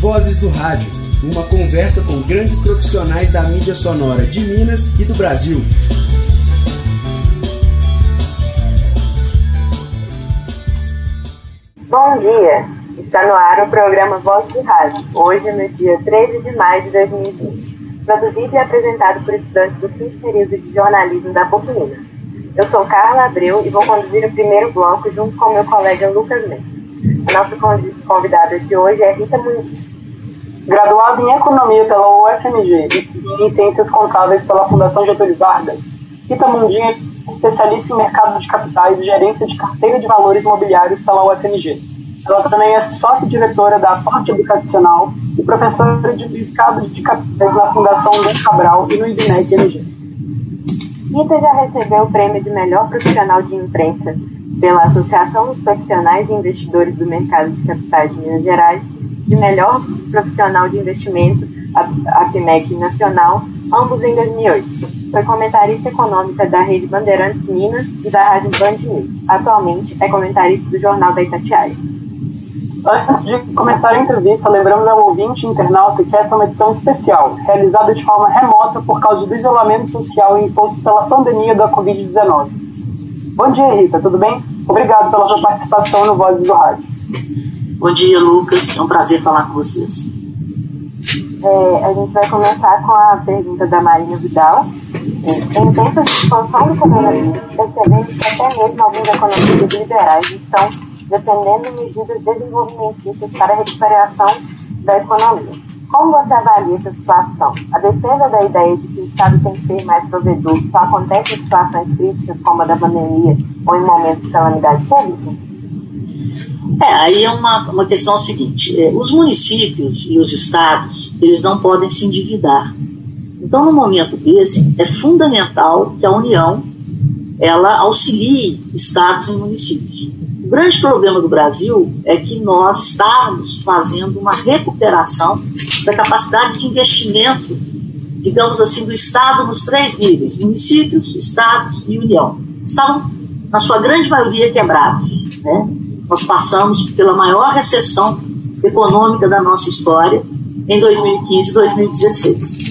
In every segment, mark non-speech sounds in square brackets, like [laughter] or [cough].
Vozes do Rádio, uma conversa com grandes profissionais da mídia sonora de Minas e do Brasil. Bom dia! Está no ar o programa Vozes do Rádio, hoje no dia 13 de maio de 2020, produzido e apresentado por estudantes do quinto período de jornalismo da PUC Minas. Eu sou Carla Abreu e vou conduzir o primeiro bloco junto com meu colega Lucas Mendes. A nossa convidada de hoje é Rita Muniz. Graduada em Economia pela UFMG e em Ciências Contábeis pela Fundação Getúlio Vargas, Rita Mundinho é especialista em mercado de capitais e gerência de carteira de valores imobiliários pela UFMG. Ela também é sócia-diretora da Forte Educacional e professora de mercado de capitais na Fundação Dom Cabral e no IBMEC MG. Rita já recebeu o prêmio de melhor profissional de imprensa pela Associação dos Profissionais e Investidores do Mercado de Capitais de Minas Gerais, de melhor profissional de investimento, a PMEC Nacional, ambos em 2008. Foi comentarista econômica da Rede Bandeirantes Minas e da Rádio Band News. Atualmente é comentarista do Jornal da Itatiaia. Antes de começar a entrevista, lembramos ao ouvinte internauta que essa é uma edição especial, realizada de forma remota por causa do isolamento social imposto pela pandemia da Covid-19. Bom dia, Rita, tudo bem? Obrigado pela sua participação no Vozes do Rádio. Bom dia, Lucas. É um prazer falar com vocês. É, a gente vai começar com a pergunta da Marina Vidal. É, em tempos de expansão do coronavírus, percebemos que até mesmo alguns economistas liberais estão defendendo medidas desenvolvimentistas para a recuperação da economia. Como você avalia essa situação? A defesa da ideia de que o Estado tem que ser mais provedor só acontece em situações críticas como a da pandemia ou em momentos de calamidade pública? É, aí é uma, uma questão seguinte, é, os municípios e os estados, eles não podem se endividar. Então, no momento desse, é fundamental que a União, ela auxilie estados e municípios. O grande problema do Brasil é que nós estávamos fazendo uma recuperação da capacidade de investimento, digamos assim, do Estado nos três níveis: municípios, estados e União. Estavam, na sua grande maioria, quebrados. Né? Nós passamos pela maior recessão econômica da nossa história em 2015 e 2016.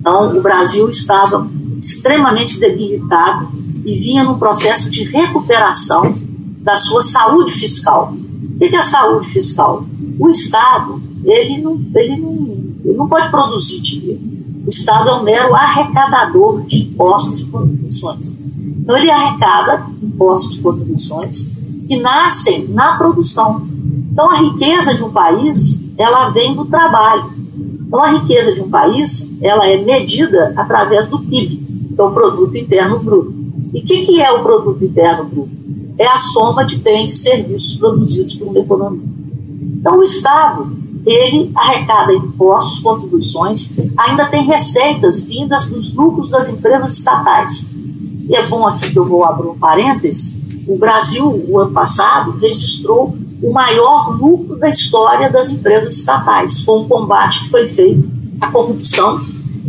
Então, o Brasil estava extremamente debilitado e vinha num processo de recuperação da sua saúde fiscal. O que é a saúde fiscal? O Estado, ele não, ele não, ele não pode produzir dinheiro. O Estado é um mero arrecadador de impostos e contribuições. Então, ele arrecada impostos e contribuições que nascem na produção. Então, a riqueza de um país, ela vem do trabalho. Então, a riqueza de um país, ela é medida através do PIB, que é o Produto Interno Bruto. E o que, que é o Produto Interno Bruto? é a soma de bens e serviços produzidos por uma economia. Então, o Estado, ele arrecada impostos, contribuições, ainda tem receitas vindas dos lucros das empresas estatais. E é bom aqui que eu vou abrir um parênteses, o Brasil, o ano passado, registrou o maior lucro da história das empresas estatais, com o combate que foi feito à corrupção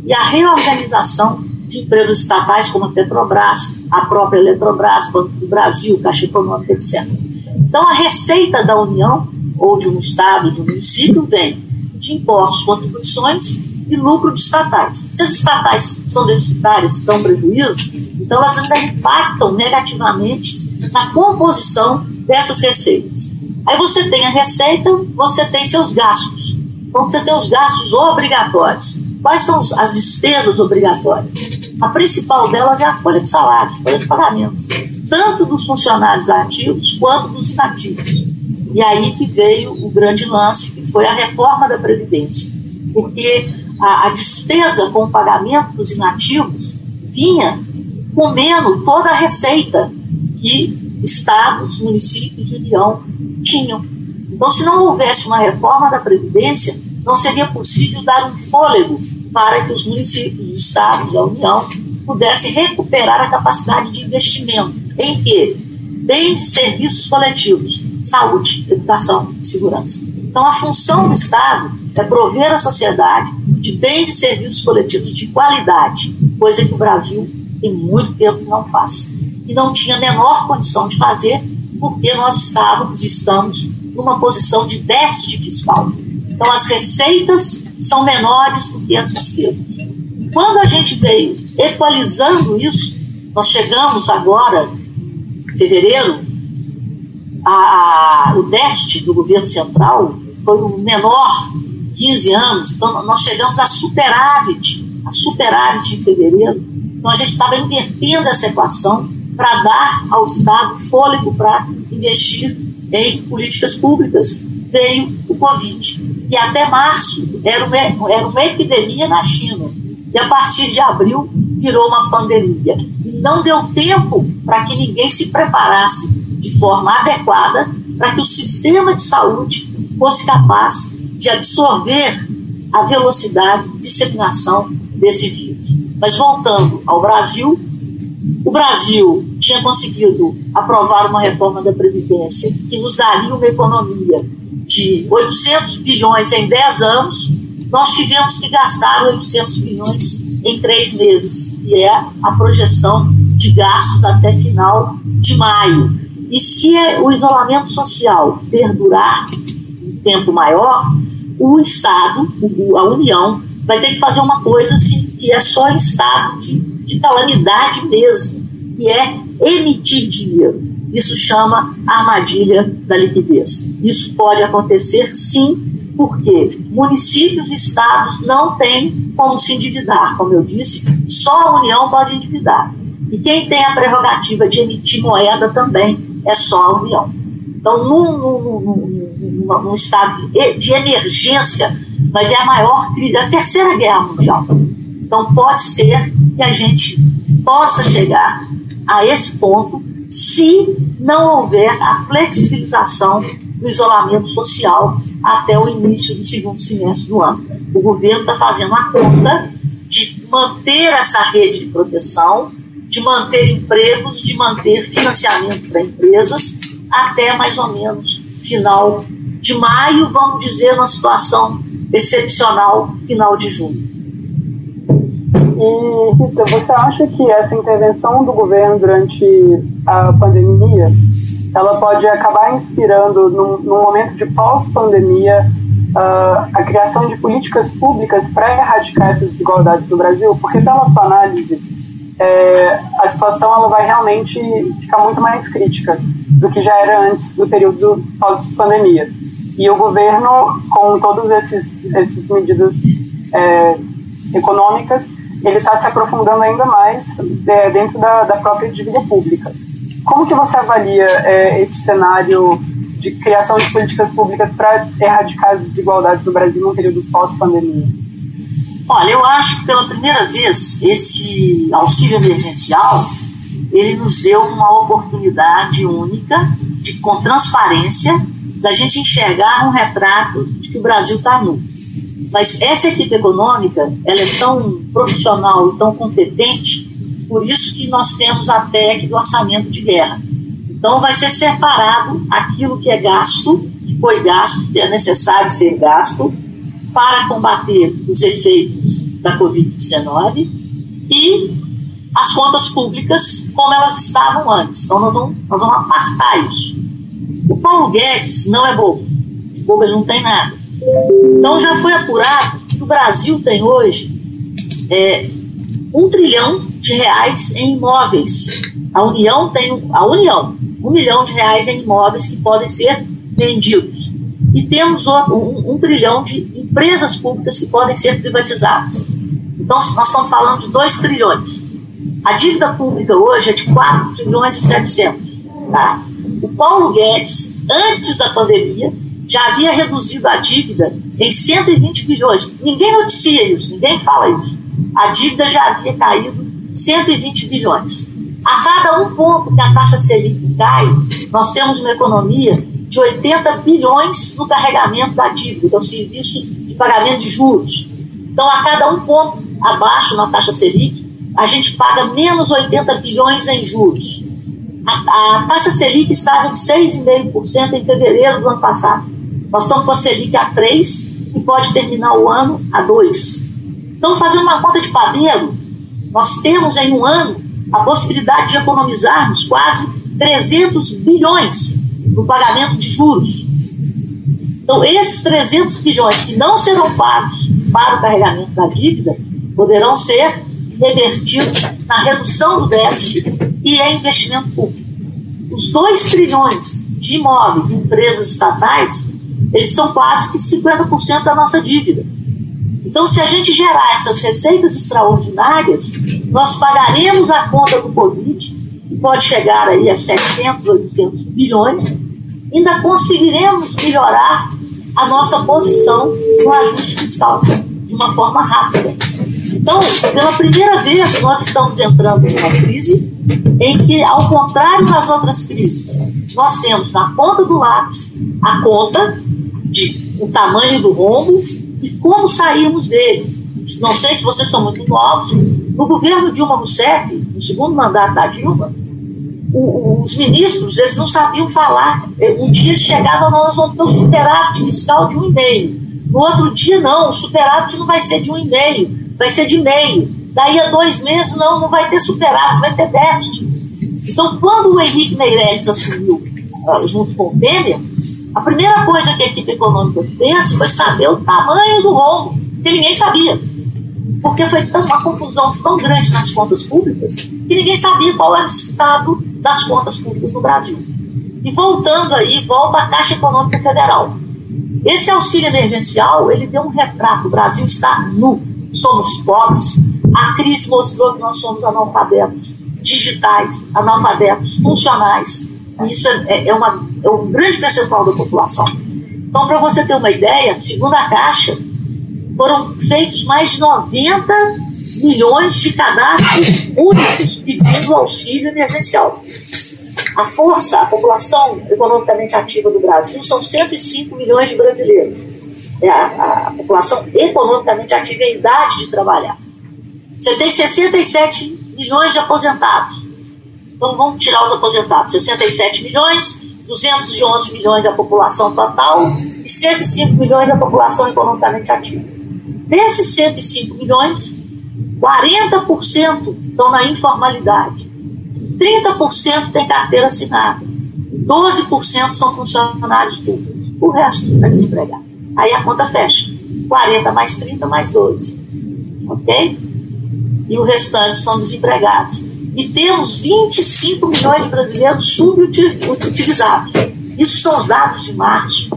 e à reorganização de empresas estatais como a Petrobras, a própria Eletrobras, Banco do Brasil, Caixa Econômica, etc. Então, a receita da União, ou de um Estado, de um município, vem de impostos, contribuições e lucro de estatais. Se as estatais são deficitárias, dão prejuízo, então elas ainda impactam negativamente na composição dessas receitas. Aí você tem a receita, você tem seus gastos. Então você tem os gastos obrigatórios. Quais são as despesas obrigatórias? A principal delas é a folha de salário, folha de pagamentos, tanto dos funcionários ativos quanto dos inativos. E aí que veio o grande lance, que foi a reforma da Previdência, porque a, a despesa com o pagamento dos inativos vinha comendo toda a receita que estados, municípios e União tinham. Então, se não houvesse uma reforma da Previdência, não seria possível dar um fôlego para que os municípios, os estados e a União pudessem recuperar a capacidade de investimento em que? Bens e serviços coletivos, saúde, educação e segurança. Então, a função do Estado é prover a sociedade de bens e serviços coletivos de qualidade, coisa que o Brasil tem muito tempo não faz. E não tinha a menor condição de fazer, porque nós estávamos, estamos numa posição de déficit fiscal. Então, as receitas são menores do que as despesas. Quando a gente veio equalizando isso, nós chegamos agora, em fevereiro, a, a, o déficit do governo central foi o menor 15 anos, então nós chegamos a superávit, a superávit em fevereiro. Então a gente estava invertendo essa equação para dar ao Estado fôlego para investir em políticas públicas. Veio o Covid, que até março era uma, era uma epidemia na China, e a partir de abril virou uma pandemia. E não deu tempo para que ninguém se preparasse de forma adequada para que o sistema de saúde fosse capaz de absorver a velocidade de disseminação desse vírus. Mas voltando ao Brasil, o Brasil tinha conseguido aprovar uma reforma da Previdência que nos daria uma economia de 800 bilhões em 10 anos, nós tivemos que gastar 800 bilhões em três meses, que é a projeção de gastos até final de maio. E se o isolamento social perdurar um tempo maior, o Estado, a União, vai ter que fazer uma coisa assim, que é só estado de, de calamidade mesmo, que é emitir dinheiro. Isso chama armadilha da liquidez. Isso pode acontecer sim, porque municípios e estados não têm como se endividar. Como eu disse, só a União pode endividar. E quem tem a prerrogativa de emitir moeda também é só a União. Então, num, num, num, num estado de emergência, mas é a maior crise, a terceira guerra mundial. Então, pode ser que a gente possa chegar a esse ponto se não houver a flexibilização do isolamento social até o início do segundo semestre do ano. O governo está fazendo a conta de manter essa rede de proteção, de manter empregos, de manter financiamento para empresas até mais ou menos final de maio, vamos dizer, numa situação excepcional, final de junho. E, Rita, você acha que essa intervenção do governo durante a pandemia ela pode acabar inspirando, num, num momento de pós-pandemia, uh, a criação de políticas públicas para erradicar essas desigualdades no Brasil? Porque, pela sua análise, é, a situação ela vai realmente ficar muito mais crítica do que já era antes do período pós-pandemia. E o governo, com todas essas medidas é, econômicas, ele está se aprofundando ainda mais é, dentro da, da, própria dívida pública. Como que você avalia é, esse cenário de criação de políticas públicas para erradicar as desigualdades no Brasil no período pós-pandemia? Olha, eu acho que pela primeira vez esse auxílio emergencial ele nos deu uma oportunidade única de, com transparência, da gente enxergar um retrato de que o Brasil está nu. Mas essa equipe econômica, ela é tão profissional e tão competente, por isso que nós temos a PEC do orçamento de guerra. Então vai ser separado aquilo que é gasto, que foi gasto, que é necessário ser gasto, para combater os efeitos da Covid-19 e as contas públicas como elas estavam antes. Então nós vamos, nós vamos apartar isso. O Paulo Guedes não é bobo. Bobo ele não tem nada. Então já foi apurado que o Brasil tem hoje é, um trilhão de reais em imóveis. A União tem a União um milhão de reais em imóveis que podem ser vendidos. E temos outro, um, um trilhão de empresas públicas que podem ser privatizadas. Então nós estamos falando de 2 trilhões. A dívida pública hoje é de 4 trilhões e 700. Tá? O Paulo Guedes, antes da pandemia, já havia reduzido a dívida em 120 bilhões. Ninguém noticia isso, ninguém fala isso. A dívida já havia caído 120 bilhões. A cada um ponto que a taxa Selic cai, nós temos uma economia de 80 bilhões no carregamento da dívida, que é o serviço de pagamento de juros. Então, a cada um ponto abaixo na taxa Selic, a gente paga menos 80 bilhões em juros. A, a taxa Selic estava em 6,5% em fevereiro do ano passado. Nós estamos com a Selic a 3 e pode terminar o ano a 2. Então, fazendo uma conta de padeiro, nós temos em um ano a possibilidade de economizarmos quase 300 bilhões no pagamento de juros. Então, esses 300 bilhões que não serão pagos para o carregamento da dívida poderão ser revertidos na redução do déficit e em investimento público. Os 2 trilhões de imóveis em empresas estatais, eles são quase que 50% da nossa dívida. Então, se a gente gerar essas receitas extraordinárias, nós pagaremos a conta do Covid, que pode chegar aí a 700, 800 bilhões, ainda conseguiremos melhorar a nossa posição no ajuste fiscal de uma forma rápida. Então, pela primeira vez, nós estamos entrando numa crise em que, ao contrário das outras crises, nós temos na ponta do lápis a conta de o tamanho do rombo e como saímos deles. Não sei se vocês são muito novos. No governo Dilma Rousseff, no segundo mandato da Dilma, os ministros eles não sabiam falar. Um dia eles chegavam, nós vamos ter um superávit fiscal de um e meio. No outro dia, não, o superávit não vai ser de um e meio, vai ser de meio. Daí a dois meses, não, não vai ter superávit, vai ter déficit. Então, quando o Henrique Meirelles assumiu uh, junto com o Temer, a primeira coisa que a equipe econômica fez foi saber o tamanho do rombo, que ninguém sabia. Porque foi tão, uma confusão tão grande nas contas públicas que ninguém sabia qual era o estado das contas públicas no Brasil. E voltando aí, volta à Caixa Econômica Federal. Esse auxílio emergencial, ele deu um retrato. O Brasil está nu, somos pobres. A crise mostrou que nós somos analfabetos digitais, analfabetos funcionais. Isso é, é, é uma, é um grande percentual da população. Então, para você ter uma ideia, segundo a Caixa, foram feitos mais de 90 milhões de cadastros únicos pedindo auxílio emergencial. A força, a população economicamente ativa do Brasil são 105 milhões de brasileiros. É a, a população economicamente ativa em idade de trabalhar. Você tem 67 milhões de aposentados. Então vamos tirar os aposentados. 67 milhões, 211 milhões a população total e 105 milhões a população economicamente ativa. Desses 105 milhões, 40% estão na informalidade, 30% tem carteira assinada, 12% são funcionários públicos, o resto está desempregado. Aí a conta fecha: 40 mais 30 mais 12. Ok? E o restante são desempregados. E temos 25 milhões de brasileiros subutilizados. Isso são os dados de março,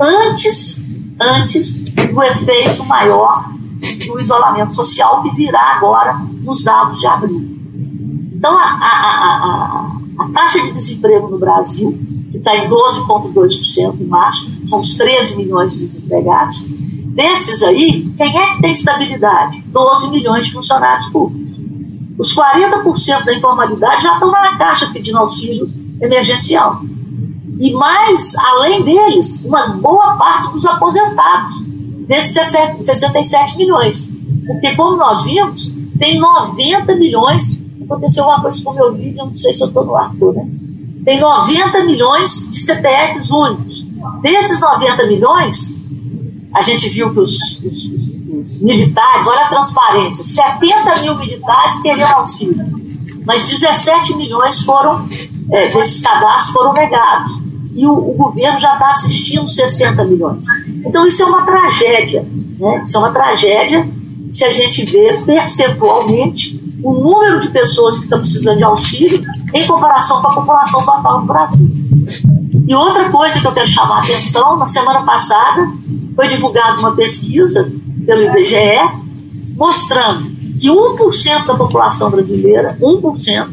antes, antes do efeito maior do isolamento social que virá agora nos dados de abril. Então, a, a, a, a taxa de desemprego no Brasil, que está em 12,2% em março, são os 13 milhões de desempregados. Desses aí, quem é que tem estabilidade? 12 milhões de funcionários públicos. Os 40% da informalidade já estão na caixa pedindo auxílio emergencial. E mais, além deles, uma boa parte dos aposentados desses 67 milhões. Porque, como nós vimos, tem 90 milhões. Aconteceu uma coisa com o meu vídeo, não sei se eu estou no ar, né? Tem 90 milhões de CPFs únicos. Desses 90 milhões, a gente viu que os, os, os militares, olha a transparência, 70 mil militares queriam auxílio, mas 17 milhões foram, é, desses cadastros foram negados e o, o governo já está assistindo 60 milhões. Então isso é uma tragédia, né? Isso é uma tragédia se a gente vê percentualmente o número de pessoas que estão precisando de auxílio em comparação com a população total do Brasil. E outra coisa que eu quero chamar a atenção, na semana passada foi divulgada uma pesquisa pelo IBGE mostrando que 1% da população brasileira, 1%,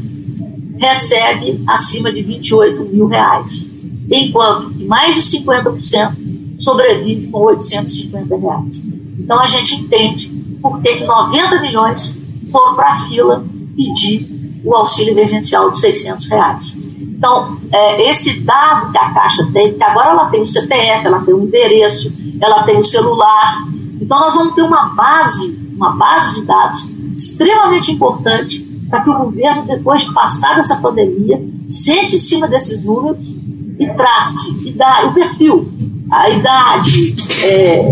recebe acima de 28 mil reais enquanto que mais de 50% sobrevive com 850 reais. Então a gente entende por que, que 90 milhões foram para a fila pedir o auxílio emergencial de 600 reais. Então, é, esse dado que a Caixa tem, que agora ela tem o CPF, ela tem o endereço, ela tem o celular. Então, nós vamos ter uma base, uma base de dados extremamente importante para que o governo, depois de passar essa pandemia, sente em cima desses números e trace, idade, o perfil, a idade, é,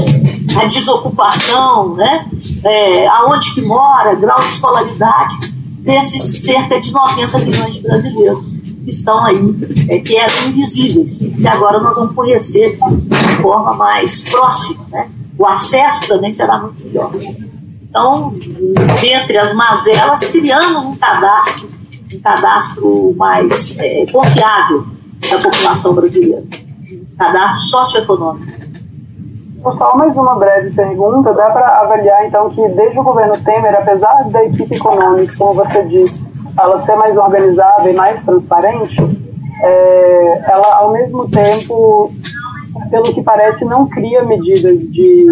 a desocupação, né? É, aonde que mora, grau de escolaridade desses cerca de 90 milhões de brasileiros. que estão aí, é, que eram invisíveis, e agora nós vamos conhecer de forma mais próxima. Né? O acesso também será muito melhor. Então, dentre as mazelas, criamos um cadastro, um cadastro mais é, confiável da população brasileira. Cadastro socioeconômico. Só mais uma breve pergunta. Dá para avaliar, então, que desde o governo Temer, apesar da equipe econômica, como você disse, ela ser mais organizada e mais transparente, é, ela, ao mesmo tempo, pelo que parece, não cria medidas de,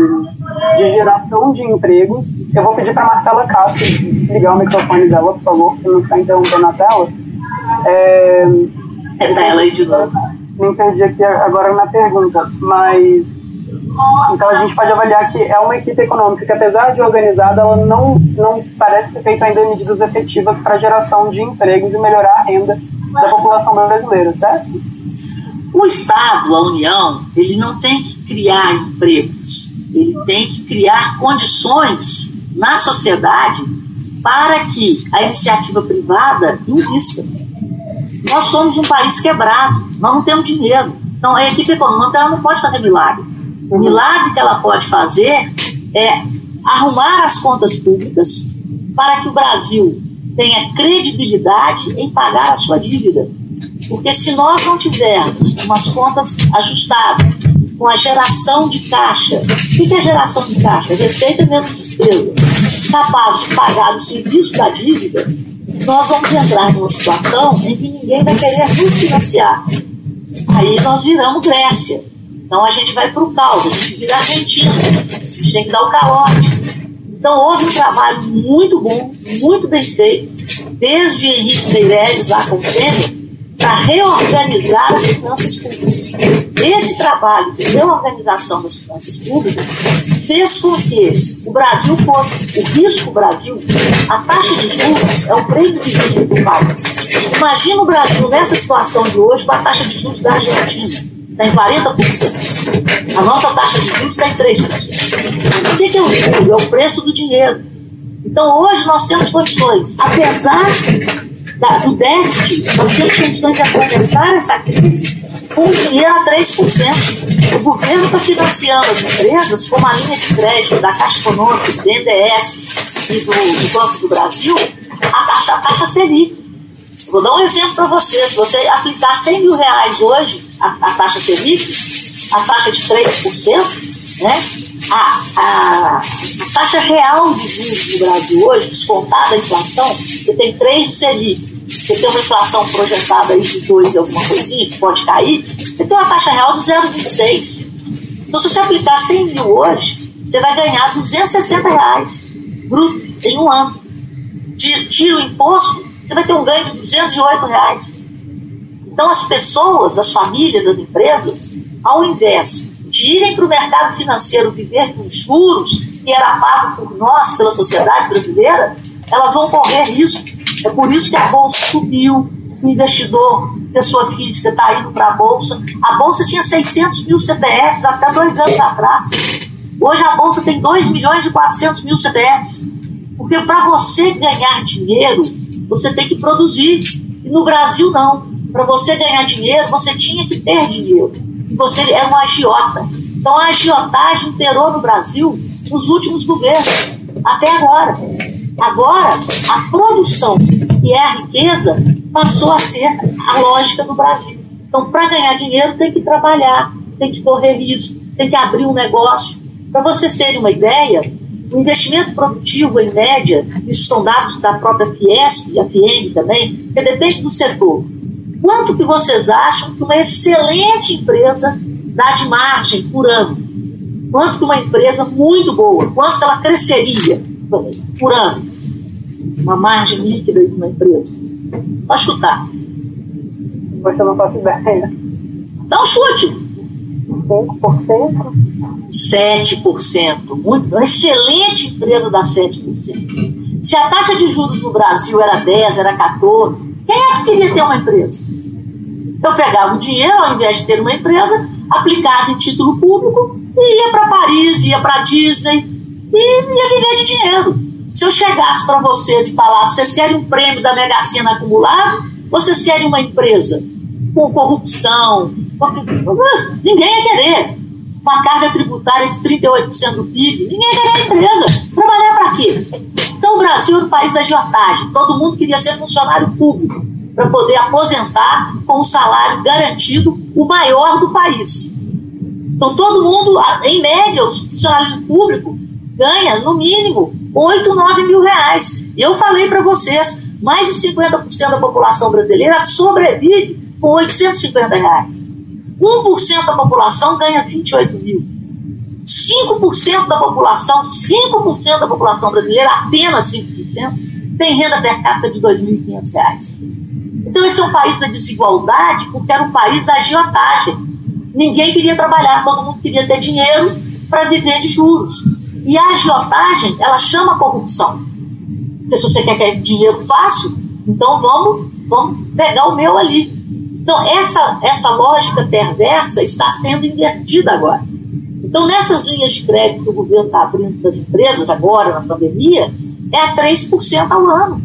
de geração de empregos. Eu vou pedir para Marcela Castro desligar o microfone dela, por favor, que não está interrompendo a tela. É, é ela aí de novo. Me perdi aqui agora na pergunta, mas então a gente pode avaliar que é uma equipe econômica que, apesar de organizada, ela não, não parece ter feito ainda medidas efetivas para geração de empregos e melhorar a renda da população brasileira, certo? O Estado, a União, ele não tem que criar empregos, ele tem que criar condições na sociedade para que a iniciativa privada invista. Nós somos um país quebrado, nós não temos dinheiro. Então a equipe econômica ela não pode fazer milagre. O milagre que ela pode fazer é arrumar as contas públicas para que o Brasil tenha credibilidade em pagar a sua dívida. Porque se nós não tivermos umas contas ajustadas, com a geração de caixa, o que é geração de caixa? Receita menos despesa, capaz de pagar o serviço da dívida, nós vamos entrar numa situação em que ninguém vai querer nos financiar. Aí nós viramos Grécia. Então a gente vai para o caos, a gente vira Argentina, a gente tem que dar o calote. Então houve um trabalho muito bom, muito bem feito, desde Henrique Meirelles lá com o Temer, para reorganizar as finanças públicas. Esse trabalho de reorganização das finanças públicas fez com que o Brasil fosse, o risco Brasil, a taxa de juros é o prêmio de risco do país. Imagina o Brasil nessa situação de hoje com a taxa de juros da Argentina está em 40%. A nossa taxa de juros está em 3%. O que é o juro? É o preço do dinheiro. Então, hoje nós temos condições, apesar da, do déficit, nós temos condições de atravessar essa crise com dinheiro a 3%. O governo está financiando as empresas com a linha de crédito da Caixa Econômica, do BNDES e do, do Banco do Brasil, a taxa, a taxa Selic. Vou dar um exemplo para você. Se você aplicar 100 mil reais hoje a, a taxa Selic, a taxa de 3%, né? A, a, a, taxa real de juros no Brasil hoje, descontada a inflação, você tem 3 de Selic, você tem uma inflação projetada aí de 2 alguma coisinha, que pode cair, você tem uma taxa real de 0,26. Então, se você aplicar 100 mil hoje, você vai ganhar 260 reais bruto em um ano. Tira o imposto, você vai ter um ganho de 208 reais. Então, as pessoas, as famílias, as empresas, ao invés de irem para o mercado financeiro viver com juros que era pago por nós, pela sociedade brasileira, elas vão correr risco. É por isso que a bolsa subiu, o investidor, pessoa física, está indo para a bolsa. A bolsa tinha 600 mil CPFs até dois anos atrás. Hoje a bolsa tem 2 milhões e 400 mil CPFs. Porque para você ganhar dinheiro, você tem que produzir. E no Brasil, não. Para você ganhar dinheiro, você tinha que ter dinheiro. E você era um agiota. Então a agiotagem imperou no Brasil nos últimos governos, até agora. Agora, a produção e a riqueza passou a ser a lógica do Brasil. Então, para ganhar dinheiro, tem que trabalhar, tem que correr risco, tem que abrir um negócio. Para vocês terem uma ideia, o investimento produtivo, em média, isso são dados da própria Fiesp e a FIEM também, que depende do setor. Quanto que vocês acham que uma excelente empresa dá de margem por ano? Quanto que uma empresa muito boa, quanto que ela cresceria por ano? Uma margem líquida de uma empresa. Pode chutar. Você não faço ideia. Dá um chute. 5%? 7%. Muito, uma excelente empresa dá 7%. Se a taxa de juros no Brasil era 10, era 14, quem é que queria ter uma empresa? Eu pegava o dinheiro, ao invés de ter uma empresa, aplicava em título público e ia para Paris, ia para Disney e ia viver de dinheiro. Se eu chegasse para vocês e falasse, vocês querem um prêmio da Mega Sena acumulado? Vocês querem uma empresa com corrupção? Uh, ninguém ia querer. Uma carga tributária de 38% do PIB. Ninguém ia querer a empresa. Trabalhar para quê? Então o Brasil era o país da agiotagem. Todo mundo queria ser funcionário público para poder aposentar com um salário garantido, o maior do país. Então todo mundo, em média, os funcionários públicos ganha no mínimo 8, 9 mil reais. E eu falei para vocês, mais de 50% da população brasileira sobrevive com 850 reais. 1% da população ganha 28 mil. 5% da população, 5% da população brasileira, apenas 5%, tem renda per capita de 2.500 reais. Então esse é um país da desigualdade porque era um país da agiotagem. Ninguém queria trabalhar, todo mundo queria ter dinheiro para viver de juros. E a agiotagem, ela chama corrupção. Porque se você quer, quer dinheiro fácil, então vamos, vamos pegar o meu ali. Então essa, essa lógica perversa está sendo invertida agora. Então nessas linhas de crédito que o governo está abrindo para as empresas agora, na pandemia, é a 3% ao ano.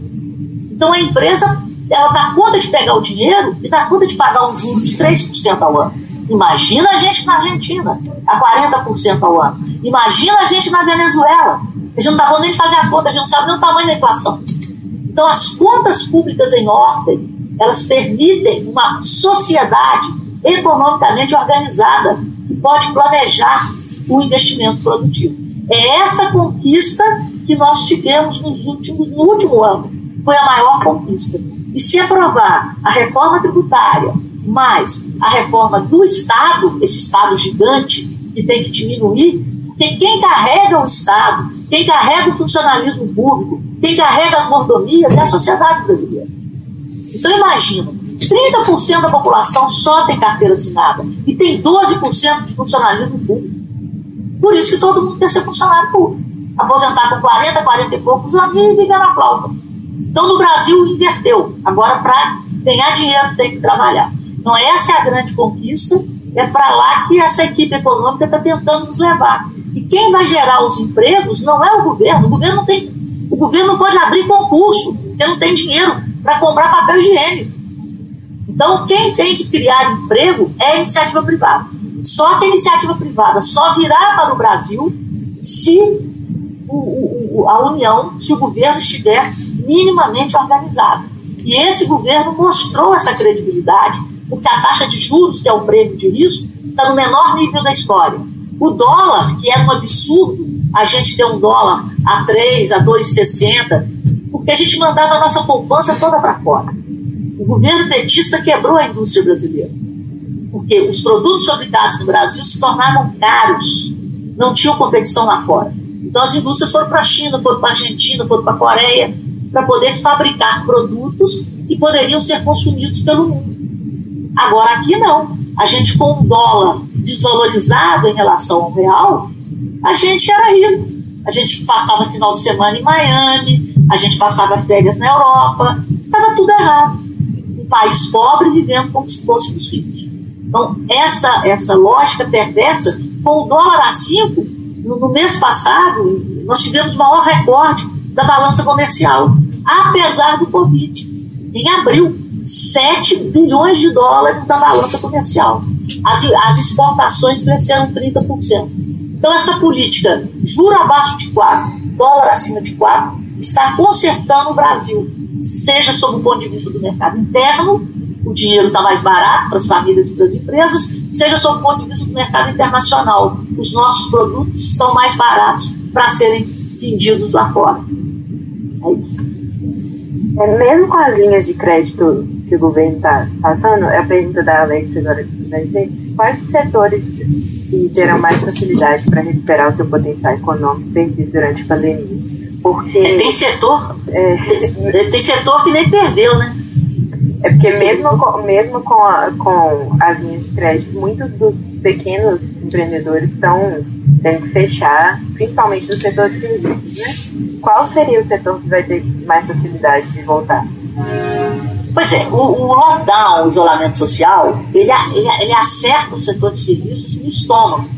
Então a empresa ela dá conta de pegar o dinheiro e dá conta de pagar um juros de 3% ao ano. Imagina a gente na Argentina, a 40% ao ano. Imagina a gente na Venezuela. A gente não está nem fazer a conta, a gente não sabe nem o tamanho da inflação. Então, as contas públicas em ordem, elas permitem uma sociedade economicamente organizada que pode planejar o investimento produtivo. É essa conquista que nós tivemos nos últimos, no último ano. Foi a maior conquista. E se aprovar a reforma tributária, mais a reforma do Estado, esse Estado gigante que tem que diminuir, porque quem carrega o Estado, quem carrega o funcionalismo público, quem carrega as mordomias é a sociedade brasileira. Então imagina, 30% da população só tem carteira assinada e tem 12% de funcionalismo público. Por isso que todo mundo quer ser funcionário público. Aposentar com 40, 40 e poucos anos e viver na flauta. Então, no Brasil, inverteu. Agora, para ganhar dinheiro, tem que trabalhar. Então, essa é a grande conquista. É para lá que essa equipe econômica está tentando nos levar. E quem vai gerar os empregos não é o governo. O governo não tem. O governo não pode abrir concurso, porque não tem dinheiro para comprar papel higiênico. Então, quem tem que criar emprego é a iniciativa privada. Só que a iniciativa privada só virá para o Brasil se o, o, a União, se o governo estiver minimamente organizada. E esse governo mostrou essa credibilidade, porque a taxa de juros, que é o prêmio de risco, está no menor nível da história. O dólar, que era um absurdo, a gente ter um dólar a 3, a 2,60, porque a gente mandava a nossa poupança toda para fora. O governo petista quebrou a indústria brasileira, porque os produtos fabricados no Brasil se tornavam caros, não tinham competição lá fora. Então as indústrias foram para a China, foram para a Argentina, foram para a Coreia, para poder fabricar produtos que poderiam ser consumidos pelo mundo. Agora aqui não. A gente com um dólar desvalorizado em relação ao real, a gente era rico. A gente passava final de semana em Miami, a gente passava férias na Europa, estava tudo errado. Um país pobre vivendo como se fôssemos ricos. Então, essa, essa lógica perversa, com o dólar a 5, no, no mês passado, nós tivemos o maior recorde da balança comercial apesar do Covid. Em abril, 7 bilhões de dólares da balança comercial. As, as exportações cresceram 30%. Então, essa política, juro abaixo de 4, dólar acima de 4, está consertando o Brasil, seja sob o ponto de vista do mercado interno, o dinheiro está mais barato para as famílias e para as empresas, seja sob o ponto de vista do mercado internacional, os nossos produtos estão mais baratos para serem vendidos lá fora. É isso. É, mesmo com as linhas de crédito que o governo está passando, é a pergunta da Alex agora que vai ser, quais setores que terão mais facilidade para recuperar o seu potencial econômico perdido durante a pandemia? Porque é, tem setor, é, tem, tem, setor que nem perdeu, né? É porque mesmo com, mesmo com, a, com as linhas de crédito, muitos dos pequenos empreendedores estão que fechar, principalmente no setor de serviços, né? Qual seria o setor que vai ter mais facilidade de voltar? Pois é, o, o lockdown, o isolamento social, ele, ele, ele acerta o setor de serviços no estômago.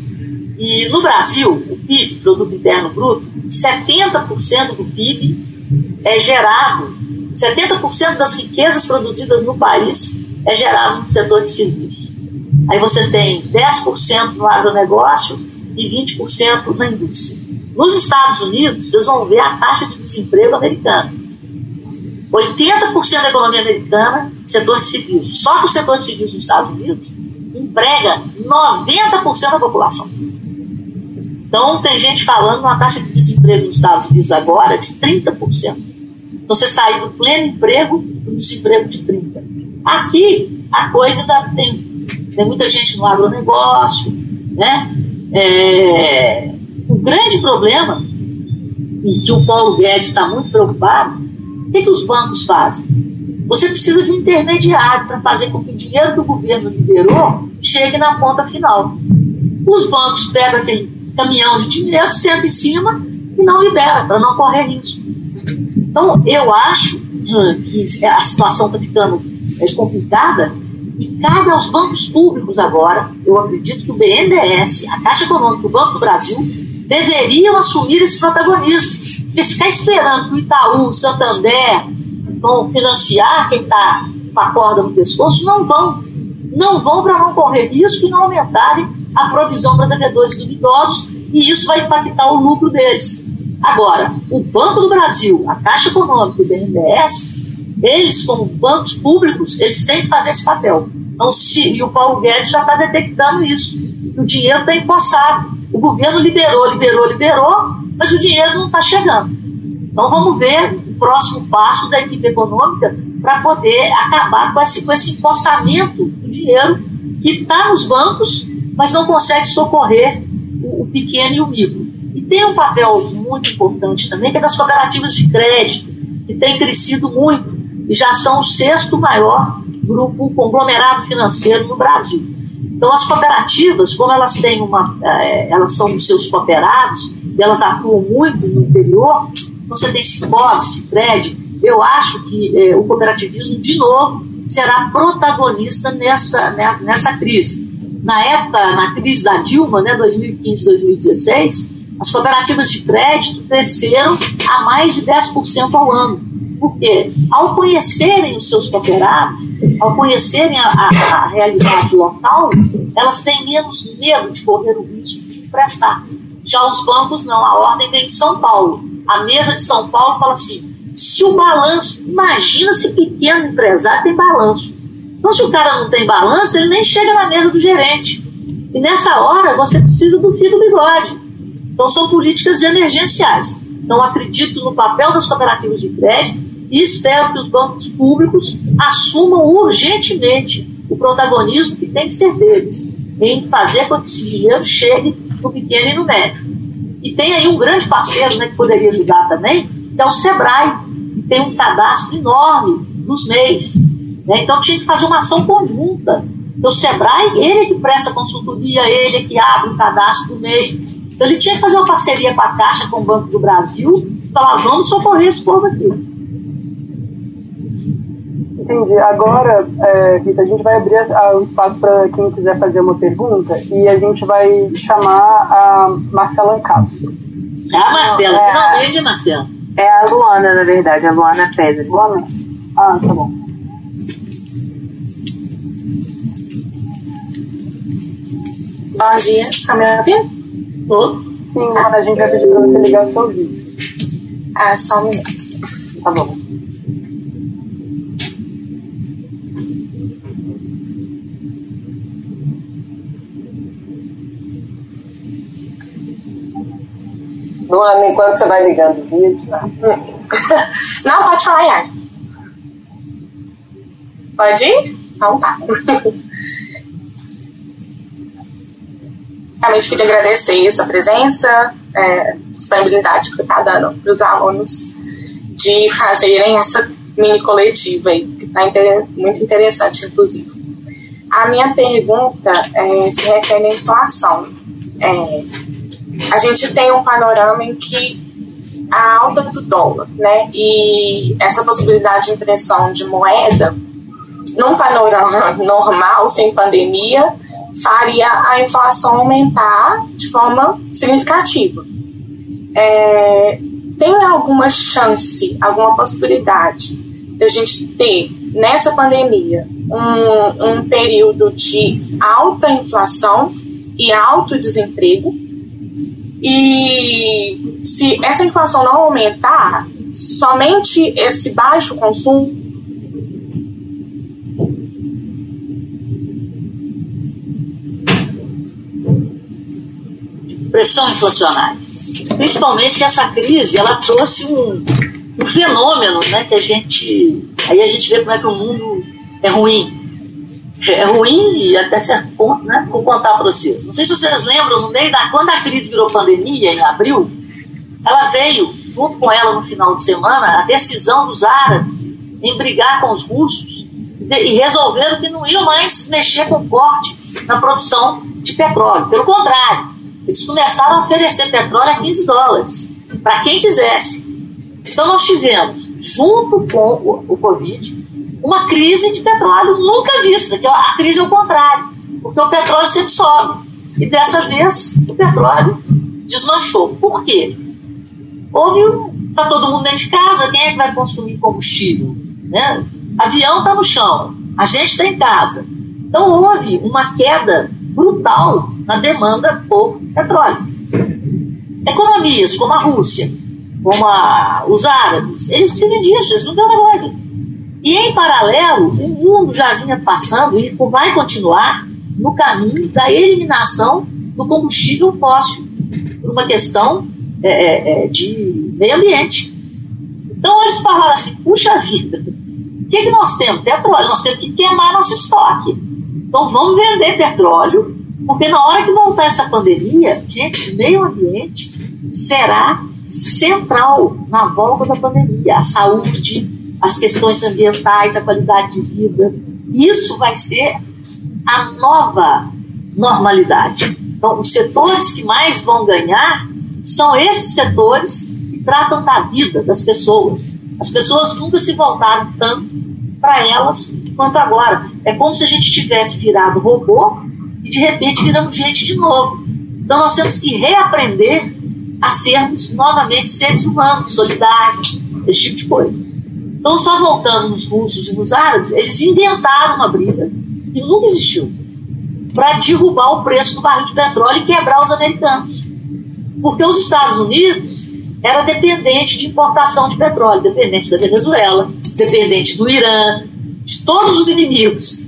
E no Brasil, o PIB, Produto Interno Bruto, 70% do PIB é gerado 70% das riquezas produzidas no país é gerado no setor de serviços. Aí você tem 10% no agronegócio e 20% na indústria. Nos Estados Unidos, vocês vão ver a taxa de desemprego americana. 80% da economia americana, setor de. Só que o setor de nos Estados Unidos emprega 90% da população. Então, tem gente falando uma taxa de desemprego nos Estados Unidos agora de 30%. Então, você sai do pleno emprego para o desemprego de 30%. Aqui, a coisa da, tem, tem muita gente no agronegócio, né? É, o grande problema, e que o Paulo Guedes está muito preocupado, o que, que os bancos fazem? Você precisa de um intermediário para fazer com que o dinheiro que o governo liberou chegue na ponta final. Os bancos pegam aquele caminhão de dinheiro, senta em cima e não libera, para não correr risco. Então, eu acho que a situação está ficando complicada cabe aos bancos públicos agora, eu acredito que o BNDES, a Caixa Econômica, o Banco do Brasil, deveriam assumir esse protagonismo. Porque se ficar esperando que o Itaú, o Santander vão financiar quem está com a corda no pescoço, não vão. Não vão para não correr risco e não aumentarem a provisão para devedores duvidosos e isso vai impactar o lucro deles. Agora, o Banco do Brasil, a Caixa Econômica e o BNDES eles, como bancos públicos, eles têm que fazer esse papel. Então, se, e o Paulo Guedes já está detectando isso. O dinheiro está empossado. O governo liberou, liberou, liberou, mas o dinheiro não está chegando. Então vamos ver o próximo passo da equipe econômica para poder acabar com esse, com esse empossamento do dinheiro que está nos bancos, mas não consegue socorrer o, o pequeno e o micro. E tem um papel muito importante também, que é das cooperativas de crédito, que tem crescido muito e já são o sexto maior grupo conglomerado financeiro no Brasil. Então, as cooperativas, como elas têm uma, é, elas são seus cooperados, e elas atuam muito no interior, você tem Cicobi, Cicred, eu acho que é, o cooperativismo, de novo, será protagonista nessa, né, nessa crise. Na época, na crise da Dilma, né, 2015, 2016, as cooperativas de crédito cresceram a mais de 10% ao ano. Porque ao conhecerem os seus cooperados, ao conhecerem a, a, a, realidade local, elas têm menos medo de correr o risco de emprestar. Já os bancos não, a ordem vem de São Paulo. A mesa de São Paulo fala assim: se o balanço, imagina se pequeno empresário tem balanço. Então, se o cara não tem balanço, ele nem chega na mesa do gerente. E nessa hora você precisa do fio do bigode. Então, são políticas emergenciais. Então, acredito no papel das cooperativas de crédito e espero que os bancos públicos assumam urgentemente o protagonismo que tem que ser deles em fazer com que esse dinheiro chegue no pequeno e no médio. E tem aí um grande parceiro né, que poderia ajudar também, que é o SEBRAE, que tem um cadastro enorme nos MEIs. Né? Então tinha que fazer uma ação conjunta. Então o SEBRAE, ele é que presta consultoria, ele é que abre o cadastro do MEI. Então ele tinha que fazer uma parceria com a Caixa, com o Banco do Brasil, falar, vamos socorrer esse povo aqui. Entendi. Agora, é, Rita, a gente vai abrir o espaço para quem quiser fazer uma pergunta e a gente vai chamar a Marcela Castro. Ah, Marcela, é, finalmente, Marcela. É a Luana, na verdade, a Luana Pedra. Luana? Ah, tá bom. Bom dia, está me ouvindo? Sim, Luana, a gente vai pedir para você ligar o seu vídeo. Ah, só um minuto. Tá bom. Luana, enquanto você vai ligando o vídeo. Não, pode falar, Yara. Pode ir? Então tá. Realmente queria agradecer a sua presença, é, disponibilidade que você está dando para os alunos de fazerem essa mini coletiva aí, que está inter muito interessante, inclusive. A minha pergunta é, se refere à inflação. É, a gente tem um panorama em que a alta do dólar, né, e essa possibilidade de impressão de moeda, num panorama [laughs] normal, sem pandemia, faria a inflação aumentar de forma significativa. É, tem alguma chance, alguma possibilidade da gente ter nessa pandemia um, um período de alta inflação e alto desemprego. E se essa inflação não aumentar, somente esse baixo consumo pressão inflacionária. Principalmente que essa crise ela trouxe um, um fenômeno né, que a gente. Aí a gente vê como é que o mundo é ruim. É ruim e até certo ponto, né? Vou contar para vocês. Não sei se vocês lembram, no meio da. Quando a crise virou pandemia, em abril, ela veio, junto com ela no final de semana, a decisão dos árabes em brigar com os russos e resolveram que não iam mais mexer com corte na produção de petróleo. Pelo contrário, eles começaram a oferecer petróleo a 15 dólares para quem quisesse. Então nós tivemos, junto com o, o Covid, uma crise de petróleo nunca vista, que é a crise é o contrário, porque o petróleo sempre sobe. E dessa vez o petróleo desmanchou. Por quê? Houve. Está todo mundo dentro de casa, quem é que vai consumir combustível? Né? Avião está no chão, a gente está em casa. Então houve uma queda brutal na demanda por petróleo. Economias como a Rússia, como a, os árabes, eles vivem disso, eles não têm coisa. E em paralelo, o mundo já vinha passando e vai continuar no caminho da eliminação do combustível fóssil, por uma questão é, é, é de meio ambiente. Então eles falaram assim: puxa vida, o que, que nós temos? Petróleo, nós temos que queimar nosso estoque. Então vamos vender petróleo, porque na hora que voltar essa pandemia, gente, meio ambiente será central na volta da pandemia. A saúde, as questões ambientais, a qualidade de vida. Isso vai ser a nova normalidade. Então, os setores que mais vão ganhar são esses setores que tratam da vida das pessoas. As pessoas nunca se voltaram tanto para elas quanto agora. É como se a gente tivesse virado robô e de repente viramos gente de novo. Então nós temos que reaprender a sermos novamente seres humanos, solidários, esse tipo de coisa. Então, só voltando nos russos e nos árabes, eles inventaram uma briga que nunca existiu para derrubar o preço do barril de petróleo e quebrar os americanos. Porque os Estados Unidos era dependente de importação de petróleo, dependente da Venezuela, dependente do Irã, de todos os inimigos.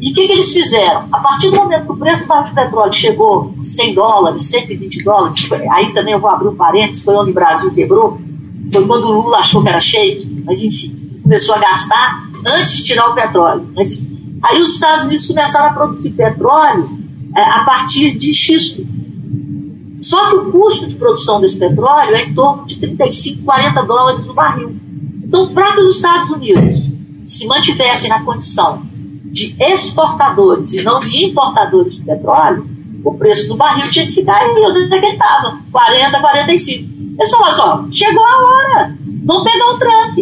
E o que, que, eles fizeram? A partir do momento que o preço do barril de petróleo chegou a 100 dólares, 120 dólares, aí também eu vou abrir um parênteses, foi onde o Brasil quebrou, foi quando o Lula achou que era shake, mas enfim, começou a gastar antes de tirar o petróleo. Mas, aí os Estados Unidos começaram a produzir petróleo é, a partir de xisto. Só que o custo de produção desse petróleo é em torno de 35, 40 dólares no barril. Então, para que os Estados Unidos se mantivessem na condição de exportadores e não de importadores de petróleo, o preço do barril tinha que ficar aí onde é ele estava, 40, 45. Eles falaram assim, ó, chegou a hora, vamos pegar o Trump.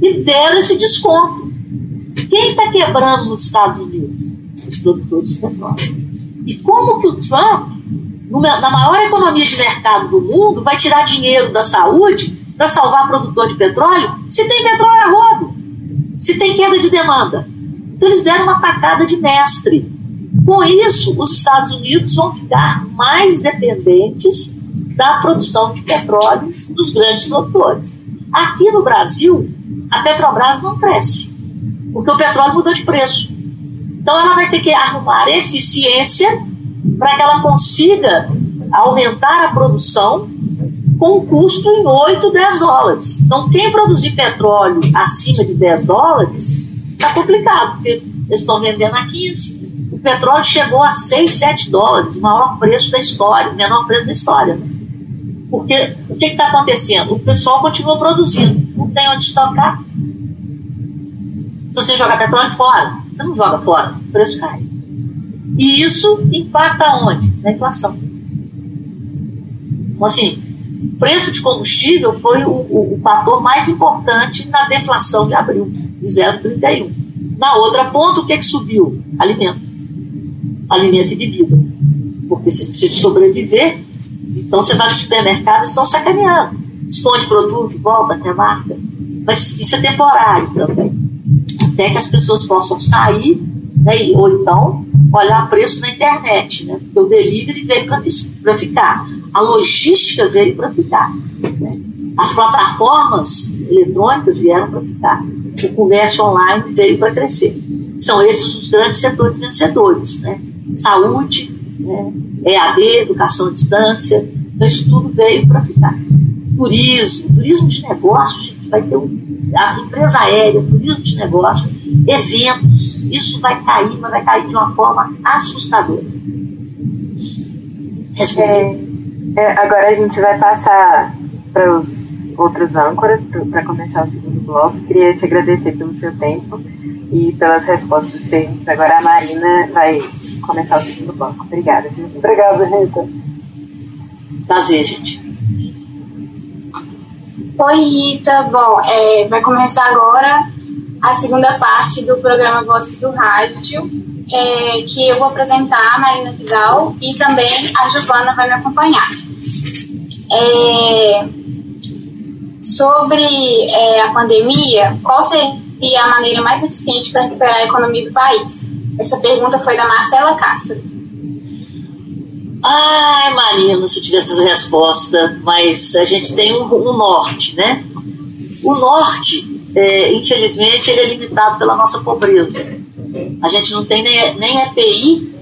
E deram esse desconto. Quem está quebrando nos Estados Unidos? Os produtores de petróleo. E como que o Trump, na maior economia de mercado do mundo, vai tirar dinheiro da saúde para salvar produtor de petróleo se tem petróleo a rodo? Se tem queda de demanda? Então eles deram uma tacada de mestre. Com isso, os Estados Unidos vão ficar mais dependentes da produção de petróleo dos grandes produtores. Aqui no Brasil, a Petrobras não cresce, porque o petróleo mudou de preço. Então ela vai ter que arrumar eficiência para que ela consiga aumentar a produção com custo em 8, 10 dólares. Então, quem produzir petróleo acima de 10 dólares Está complicado, porque eles estão vendendo a 15. O petróleo chegou a 6, 7 dólares, o maior preço da história, o menor preço da história. Porque que está acontecendo? O pessoal continua produzindo, não tem onde estocar. Se você joga petróleo fora, você não joga fora, o preço cai. E isso impacta onde? Na inflação. Então, assim, preço de combustível foi o, o, o fator mais importante na deflação de abril de 0,31. Na outra ponta, o que, é que subiu? Alimento. Alimento e bebida. Porque você precisa sobreviver, então você vai no supermercado e estão sacaneando. Esconde produto, volta até a marca. Mas isso é temporário também. Até que as pessoas possam sair, né, ou então olhar preço na internet, né? Porque o delivery veio para ficar. A logística veio para ficar. Né? As plataformas eletrônicas vieram para ficar. O comércio online veio para crescer. São esses os grandes setores vencedores. Né? Saúde, né? EAD, educação à distância. Então, isso tudo veio para ficar. Turismo, turismo de negócios, gente, vai ter um, a empresa aérea, turismo de negócios, eventos, isso vai cair, mas vai cair de uma forma assustadora. É, é, agora a gente vai passar para os outros âncoras para começar o segundo bloco. Queria te agradecer pelo seu tempo e pelas respostas. Agora a Marina vai começar o segundo bloco. Obrigada. Viu? Obrigado, Rita. Prazer, gente. Oi, Rita. Bom, é, vai começar agora a segunda parte do programa Vozes do Rádio, é, que eu vou apresentar a Marina Vidal e também a Giovana vai me acompanhar. É, sobre é, a pandemia, qual seria a maneira mais eficiente para recuperar a economia do país? Essa pergunta foi da Marcela Castro. Ai, Marina, se tivesse essa resposta, mas a gente tem um, um norte, né? O norte, é, infelizmente, ele é limitado pela nossa pobreza. A gente não tem nem, nem EPI,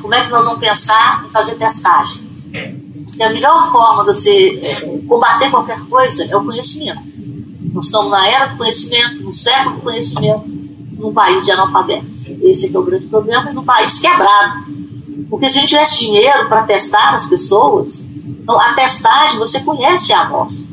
como é que nós vamos pensar em fazer testagem? E a melhor forma de você é, combater qualquer coisa é o conhecimento. Nós estamos na era do conhecimento, no século do conhecimento, num país de analfabetos. Esse é, é o grande problema, num país quebrado. Porque se a gente tivesse dinheiro para testar as pessoas, então a testagem, você conhece a amostra.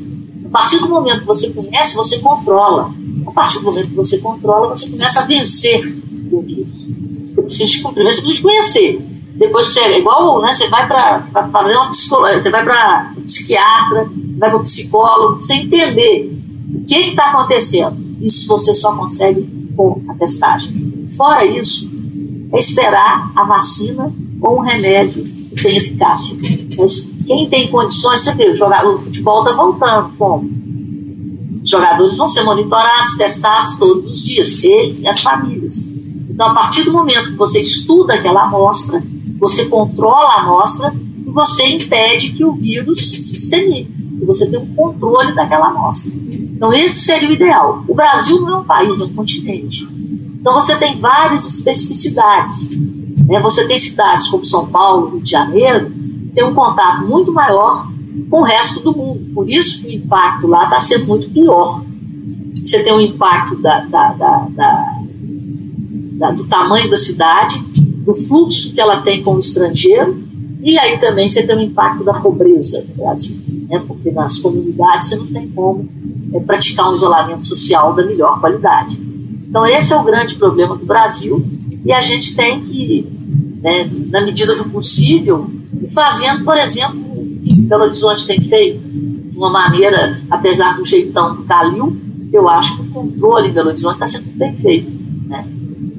A partir do momento que você conhece, você controla. A partir do momento que você controla, você começa a vencer o vírus. Você precisa, primeiro você precisa conhecer. Depois que você é igual, né, você vai para fazer uma psicologia, você vai para psiquiatra, você vai para psicólogo, você entender o que está acontecendo. Isso você só consegue com a testagem. Fora isso, é esperar a vacina ou um remédio que tenha eficácia. Mas quem tem condições, você vê, o futebol está voltando, como? Os jogadores vão ser monitorados, testados todos os dias, eles e as famílias. Então, a partir do momento que você estuda aquela amostra, você controla a amostra e você impede que o vírus se dissemine, que você tem um controle daquela amostra. Então, esse seria o ideal. O Brasil não é um país, é um continente. Então, você tem várias especificidades. Né? Você tem cidades como São Paulo, Rio de Janeiro, tem um contato muito maior com o resto do mundo. Por isso que o impacto lá está sendo muito pior. Você tem um impacto da, da, da, da, do tamanho da cidade, do fluxo que ela tem com o estrangeiro, e aí também você tem o impacto da pobreza no Brasil, né? porque nas comunidades você não tem como é, praticar um isolamento social da melhor qualidade. Então, esse é o grande problema do Brasil, e a gente tem que, né, na medida do possível, fazendo, por exemplo, o que Belo Horizonte tem feito, de uma maneira, apesar do jeitão do Calil, eu acho que o controle em Belo Horizonte está sendo bem feito. Né?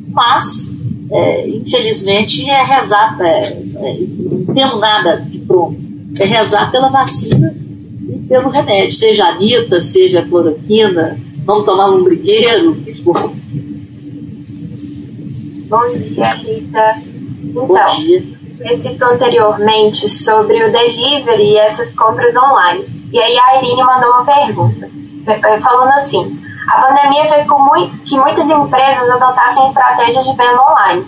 Mas, é, infelizmente, é rezar, é, é, não temos nada de pronto, é rezar pela vacina e pelo remédio, seja anita, seja cloroquina, vamos tomar um brigueiro, o que for. Bom dia, Rita. Então, Bom dia. você citou anteriormente sobre o delivery e essas compras online. E aí a Irine mandou uma pergunta, eh, falando assim: a pandemia fez com que muitas empresas adotassem estratégias de venda online.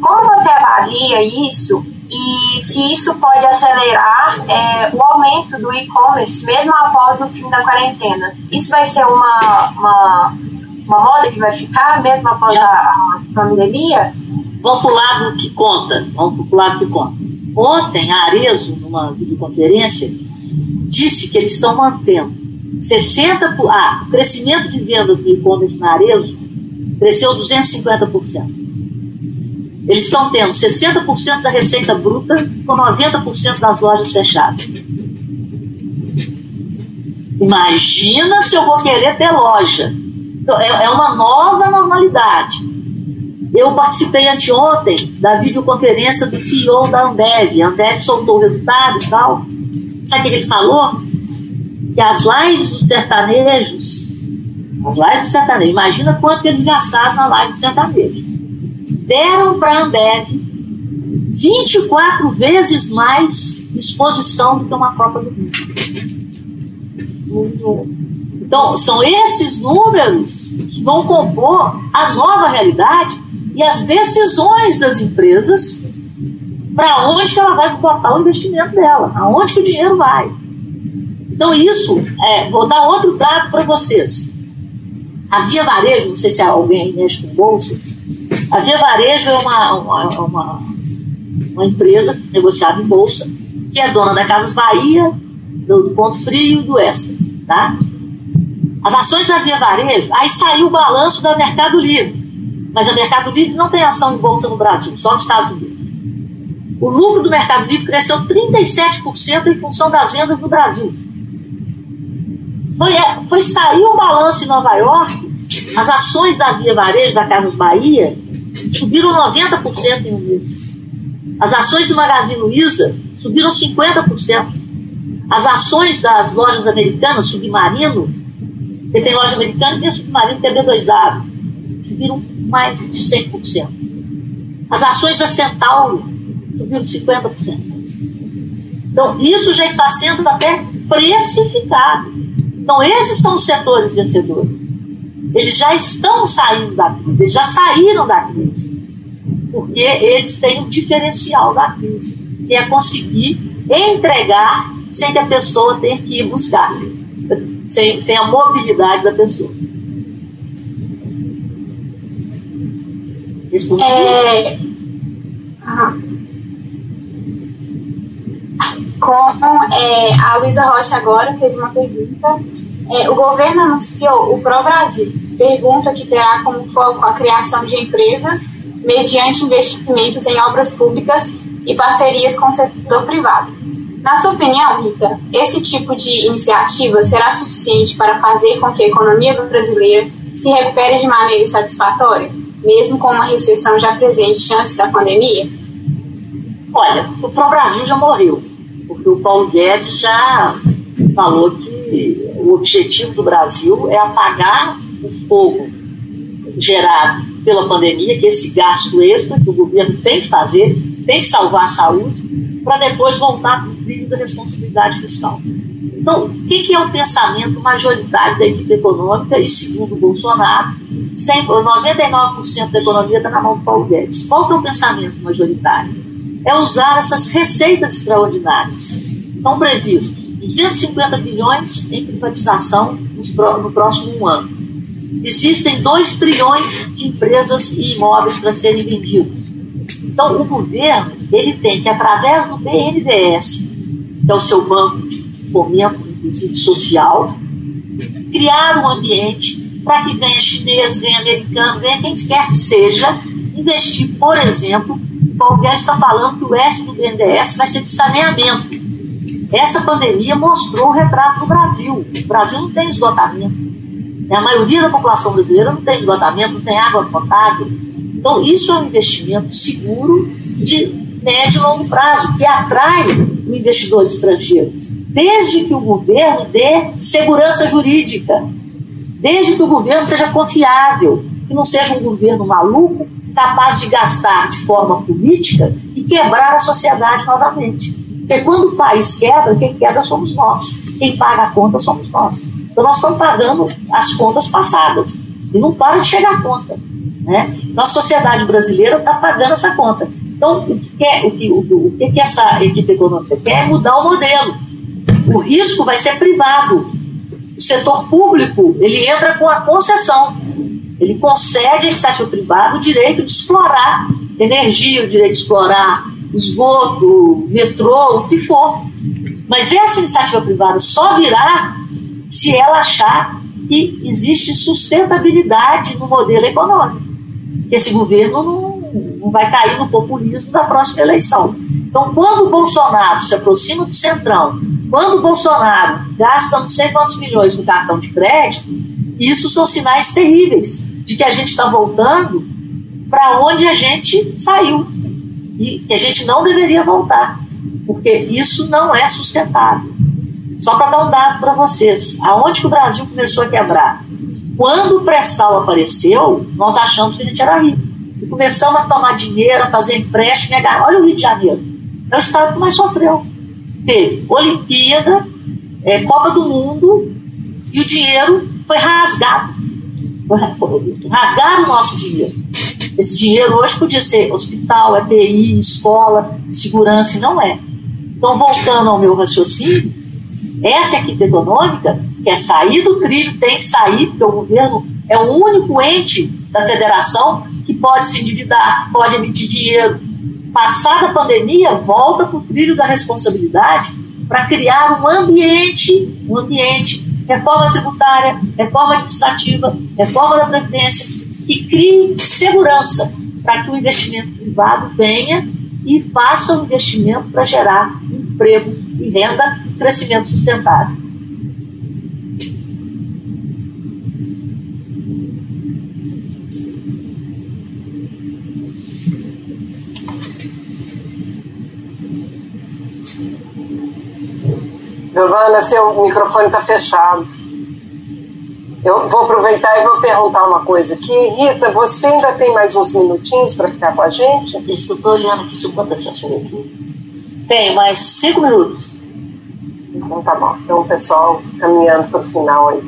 Como você avalia isso e se isso pode acelerar é, o aumento do e-commerce mesmo após o fim da quarentena? Isso vai ser uma, uma, uma moda que vai ficar mesmo após a, a pandemia? Vamos para o lado que conta. Vamos para o lado que conta. Ontem, a Arezo, numa videoconferência, disse que eles estão mantendo 60%, ah, o crescimento de vendas do e-commerce na Arezo cresceu 250%. Eles estão tendo 60% da receita bruta com 90% das lojas fechadas. Imagina se eu vou querer ter loja. Então, é, é uma nova normalidade. Eu participei anteontem da videoconferência do CEO da Ambev. A Ambev soltou o resultado e tal. Sabe o que ele falou? que as lives dos sertanejos, As lives de sertanejo. Imagina quanto eles gastaram na live de sertanejo. Deram para a Ambev 24 vezes mais exposição do que uma Copa do Mundo. Então, são esses números que vão compor a nova realidade e as decisões das empresas para onde que ela vai botar o investimento dela, aonde que o dinheiro vai. Então, isso, é, vou dar outro dado para vocês. A Via Varejo, não sei se alguém mexe com bolsa, a Via Varejo é uma, uma, uma, uma empresa negociada em bolsa, que é dona da Casas Bahia, do, Ponto Frio e do Extra. Tá? As ações da Via Varejo, aí saiu o balanço da Mercado Livre. Mas a Mercado Livre não tem ação em bolsa no Brasil, só nos Estados Unidos. O lucro do Mercado Livre cresceu 37% em função das vendas no Brasil. Foi, é, foi sair o balanço em Nova York, as ações da Via Varejo, da Casas Bahia, subiram 90% em um mês. As ações do Magazine Luiza subiram 50%. As ações das lojas americanas, Submarino, que tem loja americana e tem Submarino, tem B2W, subiram mais de 100%. As ações da Centauro subiram 50%. Então, isso já está sendo até precificado. Então, esses são os setores vencedores. Eles já estão saindo da crise, eles já saíram da crise. Porque eles têm um diferencial da crise, que é conseguir entregar sem que a pessoa tenha que ir buscar, sem, sem a mobilidade da pessoa. Respondi? É... Como é, a Luísa Rocha agora fez uma pergunta, é, o governo anunciou o Pro Brasil, pergunta que terá como foco a criação de empresas mediante investimentos em obras públicas e parcerias com o setor privado. Na sua opinião, Rita, esse tipo de iniciativa será suficiente para fazer com que a economia brasileira se recupere de maneira satisfatória, mesmo com uma recessão já presente antes da pandemia? Olha, o Brasil já morreu, porque o Paulo Guedes já falou que o objetivo do Brasil é apagar o fogo gerado pela pandemia, que esse gasto extra que o governo tem que fazer, tem que salvar a saúde, para depois voltar para o trilho da responsabilidade fiscal. Então, o que, é o pensamento majoritário da equipe econômica e, segundo Bolsonaro, 99% da economia está na mão do Paulo Guedes. Qual que é o pensamento majoritário? É usar essas receitas extraordinárias. Estão previstos 250 bilhões em privatização no próximo ano. Existem 2 trilhões de empresas e imóveis para serem vendidos. Então, o governo ele tem que, através do BNDES, que é o seu banco de fomento, inclusive social, criar um ambiente para que venha chinês, venha americano, venha quem quer que seja, investir, por exemplo, qualquer está falando que o S do BNDES vai ser de saneamento. Essa pandemia mostrou o retrato do Brasil. O Brasil não tem esgotamento. A maioria da população brasileira não tem esgotamento, não tem água potável. Então, isso é um investimento seguro de médio e longo prazo, que atrai o investidor estrangeiro. Desde que o governo dê segurança jurídica, desde que o governo seja confiável, que não seja um governo maluco, capaz de gastar de forma política e quebrar a sociedade novamente. Porque quando o país quebra, quem quebra somos nós. Quem paga a conta somos nós. Então nós estamos pagando as contas passadas. E não para de chegar a conta. Né? Então a sociedade brasileira está pagando essa conta. Então, o que, quer, o, que, o, o que essa equipe econômica quer é mudar o modelo. O risco vai ser privado. O setor público ele entra com a concessão. Ele concede à iniciativa privada o direito de explorar energia, o direito de explorar esgoto, metrô, o que for. Mas essa iniciativa privada só virá se ela achar que existe sustentabilidade no modelo econômico. Esse governo não, não vai cair no populismo da próxima eleição. Então, quando o Bolsonaro se aproxima do Centrão, quando o Bolsonaro gasta não sei quantos milhões no cartão de crédito, isso são sinais terríveis de que a gente está voltando para onde a gente saiu e que a gente não deveria voltar, porque isso não é sustentável. Só para dar um dado para vocês, aonde que o Brasil começou a quebrar? Quando o pré-sal apareceu, nós achamos que a gente era rico. E começamos a tomar dinheiro, a fazer empréstimo. Olha o Rio de Janeiro. É o estado que mais sofreu. Teve Olimpíada, é, Copa do Mundo, e o dinheiro foi rasgado. Rasgaram o nosso dinheiro. Esse dinheiro hoje podia ser hospital, EPI, escola, segurança, e não é. Então, voltando ao meu raciocínio, essa equipe econômica quer sair do trilho, tem que sair, porque o governo é o único ente da federação que pode se endividar, pode emitir dinheiro. Passada a pandemia, volta para o trilho da responsabilidade para criar um ambiente, um ambiente, reforma tributária, reforma administrativa, reforma da Previdência, que crie segurança para que o investimento privado venha e faça um investimento para gerar emprego e renda e crescimento sustentável. Giovana, seu microfone está fechado. Eu vou aproveitar e vou perguntar uma coisa aqui. Rita, você ainda tem mais uns minutinhos para ficar com a gente? Isso que eu estou olhando aqui, se quanto você aqui. Tem mais cinco minutos. Então tá bom. Então, pessoal, caminhando para o final aí.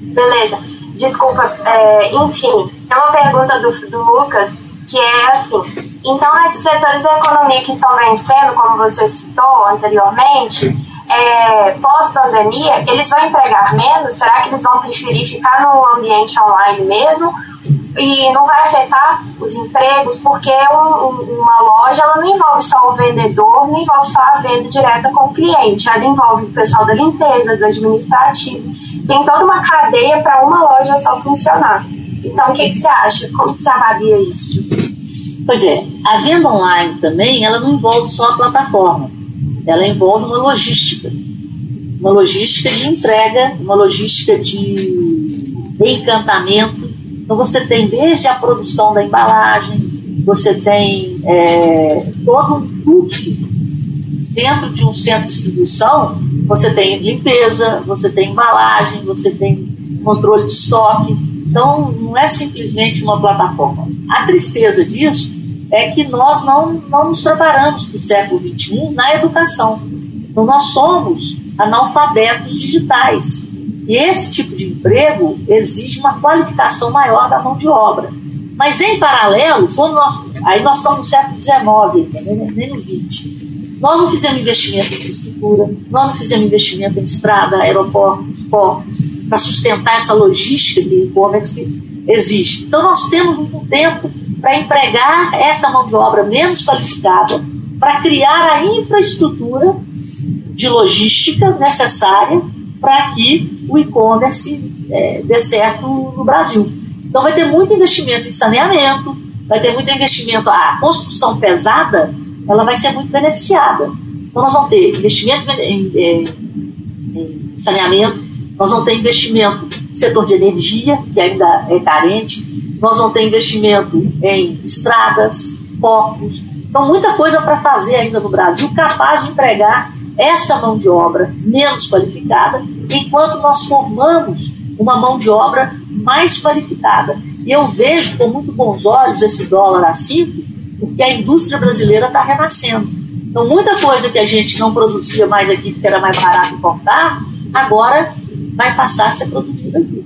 Beleza. Desculpa, é, enfim, é uma pergunta do, do Lucas que é assim. Então, esses setores da economia que estão vencendo, como você citou anteriormente, é, pós-pandemia, eles vão empregar menos? Será que eles vão preferir ficar no ambiente online mesmo? E não vai afetar os empregos, porque um, uma loja ela não envolve só o vendedor, não envolve só a venda direta com o cliente, ela envolve o pessoal da limpeza, do administrativo. Tem toda uma cadeia para uma loja só funcionar. Então, o que, que você acha? Como você avalia isso? Pois é, a venda online também, ela não envolve só a plataforma ela envolve uma logística, uma logística de entrega, uma logística de encantamento. Então você tem desde a produção da embalagem, você tem é, todo um fluxo dentro de um centro de distribuição. Você tem limpeza, você tem embalagem, você tem controle de estoque. Então não é simplesmente uma plataforma. A tristeza disso é que nós não, não nos preparamos para o século XXI na educação. Então, nós somos analfabetos digitais. E esse tipo de emprego exige uma qualificação maior da mão de obra. Mas, em paralelo, nós, aí nós estamos no século XIX, nem no XX, nós não fizemos investimento em infraestrutura, nós não fizemos investimento em estrada, aeroportos, portos, para sustentar essa logística que e-commerce exige. Então, nós temos um tempo para empregar essa mão de obra menos qualificada, para criar a infraestrutura de logística necessária para que o e-commerce é, dê certo no Brasil. Então vai ter muito investimento em saneamento, vai ter muito investimento, a construção pesada, ela vai ser muito beneficiada. Então nós vamos ter investimento em, em, em saneamento, nós vamos ter investimento no setor de energia, que ainda é carente, nós vamos ter investimento em estradas, portos. Então, muita coisa para fazer ainda no Brasil, capaz de empregar essa mão de obra menos qualificada, enquanto nós formamos uma mão de obra mais qualificada. E eu vejo com muito bons olhos esse dólar a 5, porque a indústria brasileira está renascendo. Então, muita coisa que a gente não produzia mais aqui, porque era mais barato importar, agora vai passar a ser produzida aqui.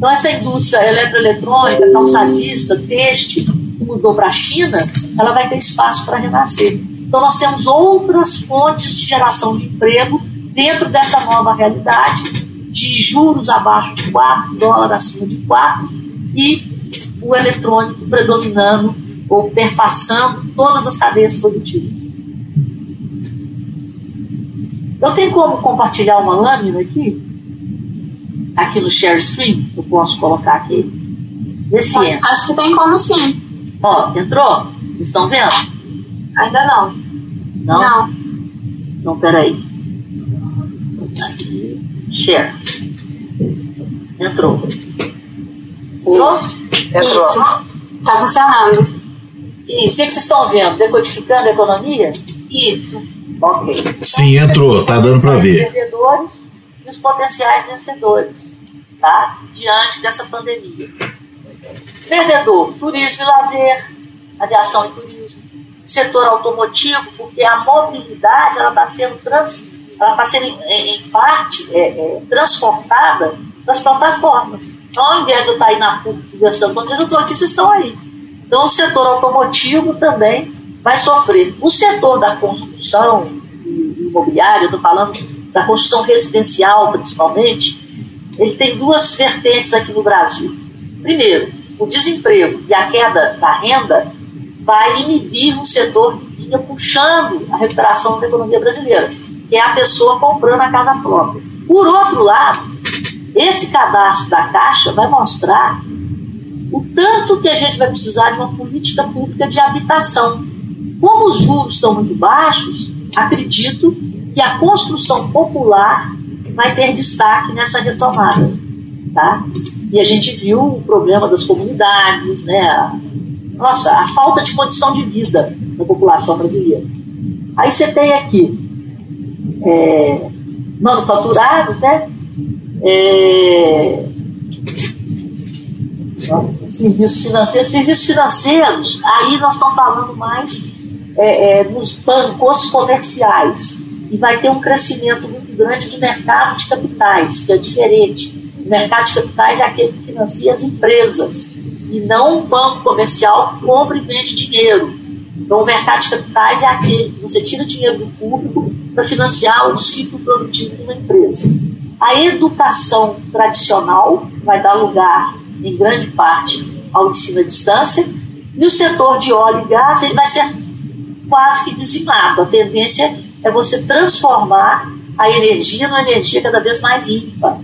Então, essa indústria eletroeletrônica, calçadista, têxtil, que mudou para a China, ela vai ter espaço para renascer. Então, nós temos outras fontes de geração de emprego dentro dessa nova realidade, de juros abaixo de 4, dólar acima de 4, e o eletrônico predominando ou perpassando todas as cadeias produtivas. Eu tenho como compartilhar uma lâmina aqui? Aqui no share screen? Eu posso colocar aqui? Vê se entra. Acho que tem como sim. Ó, entrou? Vocês estão vendo? Ainda não. Não? Não. Então, peraí. Aqui. Share. Entrou. Entrou? Entrou. Isso. Tá funcionando. Isso. O que, vocês estão vendo? Decodificando a economia? Isso. Ok. Sim, entrou, tá dando para ver. Vendedores e os potenciais vencedores. tá? diante dessa pandemia. Perdedor, turismo e lazer, aviação e turismo, setor automotivo, porque a mobilidade ela está sendo, trans, ela tá sendo em, em parte é, é, transportada para as plataformas. Então, ao invés de eu estar aí na PUC conversando com vocês, eu estou aqui, vocês estão aí. Então, o setor automotivo também vai sofrer. O setor da construção imobiliária, eu estou falando da construção residencial principalmente, ele tem duas vertentes aqui no Brasil. Primeiro, o desemprego e a queda da renda vai inibir um setor que vinha puxando a recuperação da economia brasileira, que é a pessoa comprando a casa própria. Por outro lado, esse cadastro da Caixa vai mostrar o tanto que a gente vai precisar de uma política pública de habitação. Como os juros estão muito baixos, acredito a construção popular vai ter destaque nessa retomada. Tá? E a gente viu o problema das comunidades, né? A, nossa, a falta de condição de vida da população brasileira. Aí você tem aqui é, manufaturados, né? É, nossa, serviços financeiros, serviços financeiros, aí nós estamos falando mais é, é, nos bancos comerciais e vai ter um crescimento muito grande do mercado de capitais, que é diferente. O mercado de capitais é aquele que financia as empresas e não um banco comercial que compra e vende dinheiro. Então, o mercado de capitais é aquele que você tira dinheiro do público para financiar o ciclo produtivo de uma empresa. A educação tradicional vai dar lugar, em grande parte, ao ensino à distância, e o setor de óleo e gás ele vai ser quase que dizimado. A tendência é você transformar a energia numa energia cada vez mais limpa.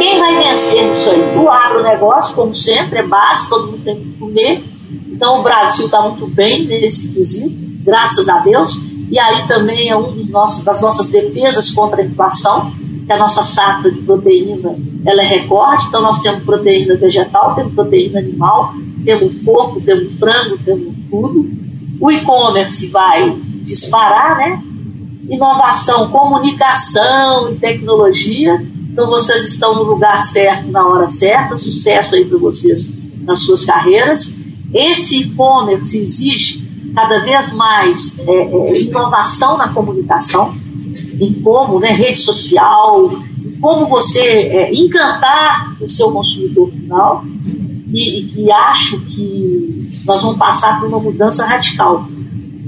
Quem vai vencer nisso aí? O agronegócio, como sempre, é base, todo mundo tem que comer. Então o Brasil está muito bem nesse quesito, graças a Deus. E aí também é um nossos, das nossas defesas contra a inflação, que a nossa safra de proteína ela é recorde. Então nós temos proteína vegetal, temos proteína animal, temos porco, temos frango, temos tudo. O e-commerce vai disparar, né? Inovação, comunicação e tecnologia. Então vocês estão no lugar certo, na hora certa. Sucesso aí para vocês nas suas carreiras. Esse e-commerce exige cada vez mais é, é, inovação na comunicação, em como, né, rede social, em como você é, encantar o seu consumidor final. E, e acho que nós vamos passar por uma mudança radical.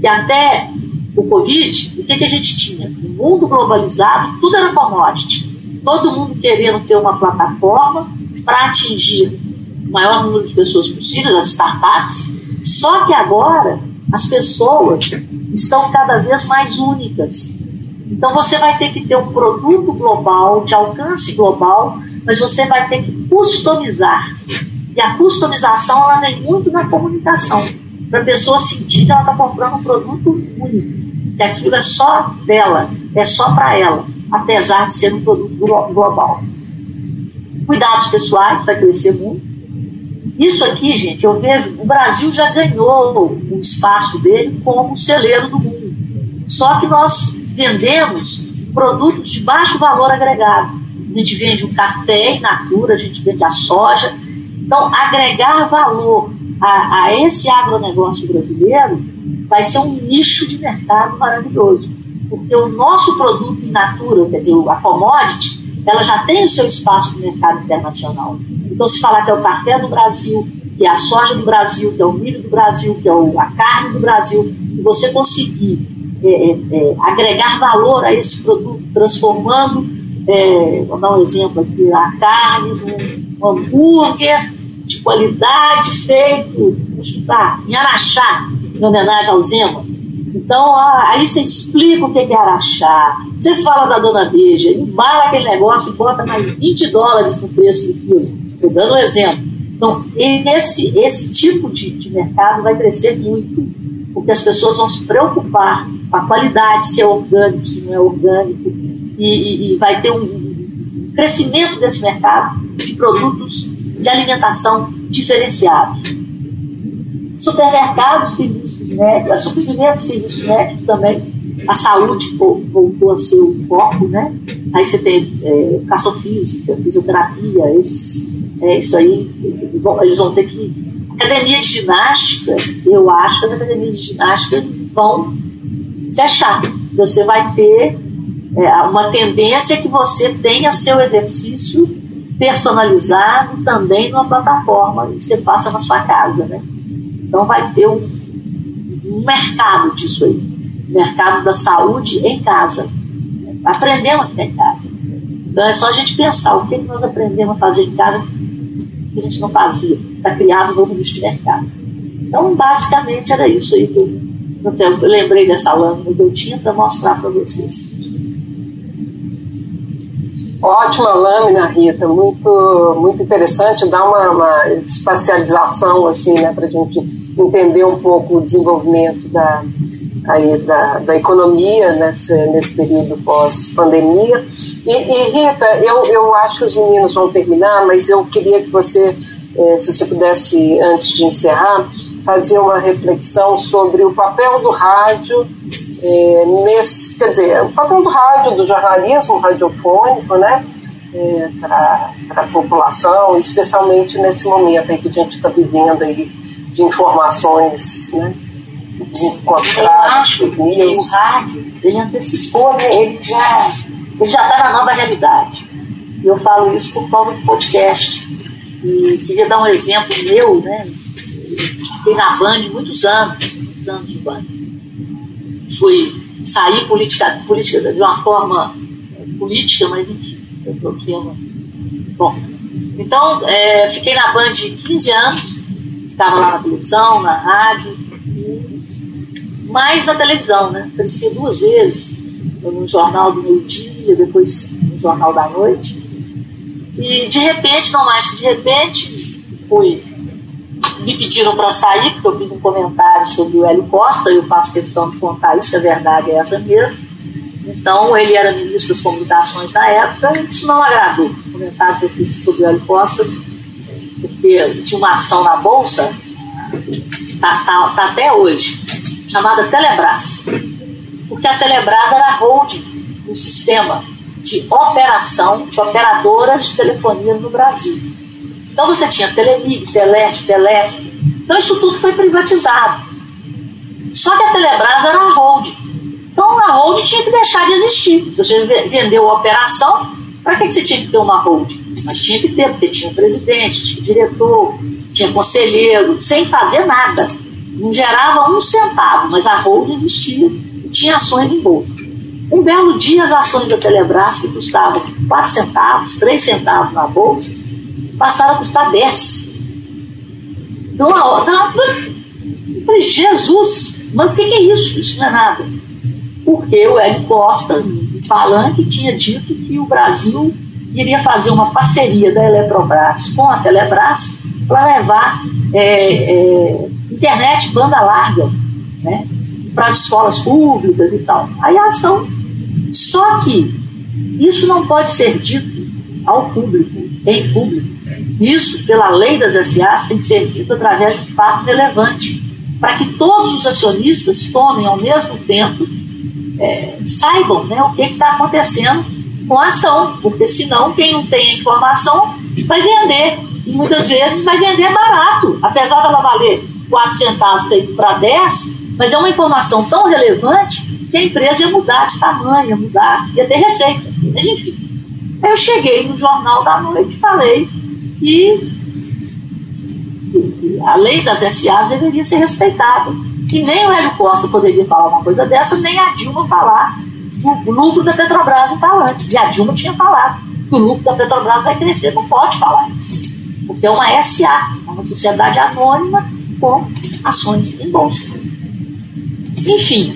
E até o Covid, o que, que a gente tinha? Um mundo globalizado, tudo era commodity. Todo mundo querendo ter uma plataforma para atingir o maior número de pessoas possível, as startups. Só que agora as pessoas estão cada vez mais únicas. Então você vai ter que ter um produto global, de alcance global, mas você vai ter que customizar. E a customização ela vem muito na comunicação, para a pessoa sentir que ela está comprando um produto único que aquilo é só dela, é só para ela, apesar de ser um produto global. Cuidados pessoais vai crescer muito. Isso aqui, gente, eu vejo, o Brasil já ganhou o espaço dele como celeiro do mundo. Só que nós vendemos produtos de baixo valor agregado. A gente vende o café in natura, a gente vende a soja. Então, agregar valor a, a esse agronegócio brasileiro vai ser um nicho de mercado maravilhoso. Porque o nosso produto in natura, quer dizer, a commodity, ela já tem o seu espaço no mercado internacional. Então, se falar que é o café do Brasil, que é a soja do Brasil, que é o milho do Brasil, que é a carne do Brasil, e você conseguir é, é, é, agregar valor a esse produto, transformando, é, vou dar um exemplo aqui, a carne num hambúrguer de qualidade feito, vou em Araxá, em homenagem ao Zema. Então, aí você explica o que é Araxá, você fala da Dona Beija, embala aquele negócio e bota mais 20 dólares no preço do quilo. Estou dando um exemplo. Então, esse, esse tipo de, de mercado vai crescer muito, porque as pessoas vão se preocupar com a qualidade, se é orgânico, se não é orgânico, e, e, e vai ter um crescimento desse mercado de produtos de alimentação diferenciados. Supermercados, serviços médicos, a suprimento dos serviços médicos também, a saúde voltou a ser o foco, né? Aí você tem é, educação física, fisioterapia, esses, é, isso aí, eles vão ter que. Academia de ginástica, eu acho que as academias de ginástica vão fechar. Você vai ter é, uma tendência que você tenha seu exercício personalizado também numa plataforma e você passa na sua casa, né? Então vai ter um, mercado disso aí, mercado da saúde em casa. Aprendemos a ficar em casa. Então é só a gente pensar o que, que nós aprendemos a fazer em casa que a gente não fazia. Está criado um novo nicho de mercado. Então, basicamente, era isso aí que eu, eu lembrei dessa lâmina que eu tinha para mostrar para vocês. Ótima lâmina, Rita, muito, muito interessante, dá uma, uma espacialização assim, né, para a gente entender um pouco o desenvolvimento da, aí, da, da economia nesse, nesse período pós-pandemia. E, e, Rita, eu, eu acho que os meninos vão terminar, mas eu queria que você, eh, se você pudesse, antes de encerrar, fazer uma reflexão sobre o papel do rádio é, nesse, quer dizer, o papel do rádio, do jornalismo radiofônico, né, é, para a população, especialmente nesse momento aí que a gente está vivendo aí de informações, né, desencontradas, O rádio, ele antecipou, né, ele já ele já está na nova realidade. E eu falo isso por causa do podcast. E queria dar um exemplo meu, né? Fiquei na Band muitos anos, muitos anos de Band fui sair política, política de uma forma política, mas enfim, é problema. Bom, então é, fiquei na Band 15 anos, ficava lá na televisão, na rádio, mais na televisão, né? Aparecia duas vezes, no jornal do meio-dia, depois no jornal da noite. E de repente, não mais que de repente, fui me pediram para sair, porque eu fiz um comentário sobre o Hélio Costa, e eu faço questão de contar isso, a verdade é essa mesmo. Então, ele era ministro das comunicações na época, e isso não agradou. O comentário que eu fiz sobre o Hélio Costa, porque tinha uma ação na Bolsa, tá, tá, tá até hoje, chamada Telebrás. Porque a Telebrás era a holding do sistema de operação de operadoras de telefonia no Brasil. Então você tinha Telemig, Teleste, Telesp. Então isso tudo foi privatizado. Só que a Telebrás era uma hold. Então a hold tinha que deixar de existir. Se você vendeu a operação, para que, você tinha que ter uma hold? Mas tinha que ter, porque tinha presidente, tinha diretor, tinha conselheiro, sem fazer nada. Não gerava um centavo, mas a hold existia e tinha ações em bolsa. Um belo dia, as ações da Telebrás, que custavam 4 centavos, 3 centavos na bolsa, passaram a custar 10. Então, a, tá, eu falei, Jesus, mas o que, que é isso? Isso não é nada. Porque o Hélio Costa, em Palanque, tinha dito que o Brasil iria fazer uma parceria da Eletrobras com a Telebrás para levar é, é, internet banda larga né, para as escolas públicas e tal. Aí a ação. Só que isso não pode ser dito ao público, em público, isso, pela lei das SAs, tem que ser dito através de um fato relevante, para que todos os acionistas tomem ao mesmo tempo, é, saibam né, o que está acontecendo com a ação, porque senão quem não tem a informação vai vender, e muitas vezes vai vender barato, apesar dela valer 4 centavos para 10, mas é uma informação tão relevante que a empresa ia mudar de tamanho, ia mudar, ia ter receita. Mas enfim. Aí eu cheguei no Jornal da Noite e falei e a lei das SAs deveria ser respeitada. E nem o Hélio Costa poderia falar uma coisa dessa, nem a Dilma falar do lucro da Petrobras em Palanque. E a Dilma tinha falado que o lucro da Petrobras vai crescer. Não pode falar isso. Porque é uma SA, uma sociedade anônima com ações em bolsa. Enfim,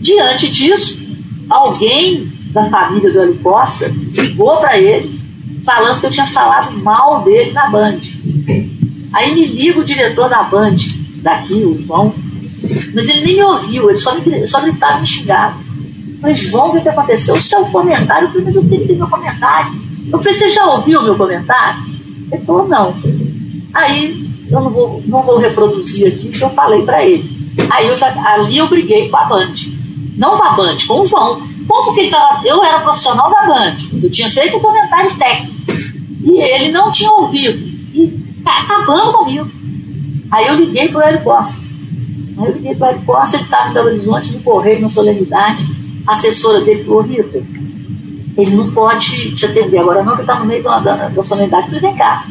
diante disso, alguém da família do Hélio Costa ligou para ele falando que eu tinha falado mal dele na Band. Aí me liga o diretor da Band, daqui, o João, mas ele nem me ouviu, ele só, me, só gritava me xingava. Eu falei, João, o que, aconteceu? O seu comentário, eu falei, mas eu tenho que meu comentário. Eu falei, você já ouviu o meu comentário? Ele falou, não. Aí eu não vou, não vou reproduzir aqui o que eu falei para ele. Aí eu já, ali eu briguei com a Band. Não com a Band, com o João. Como que ele tava, eu era profissional da Band, eu tinha feito um comentário técnico. E ele não tinha ouvido. E tá acabando comigo. Aí eu liguei pro Hélio Costa. Aí eu liguei pro Hélio Costa, ele estava em Belo Horizonte, no Correio, na Solenidade. A assessora dele falou, Rita, ele não pode te atender agora não, porque está no meio da, da, da solenidade. Falei, vem cá.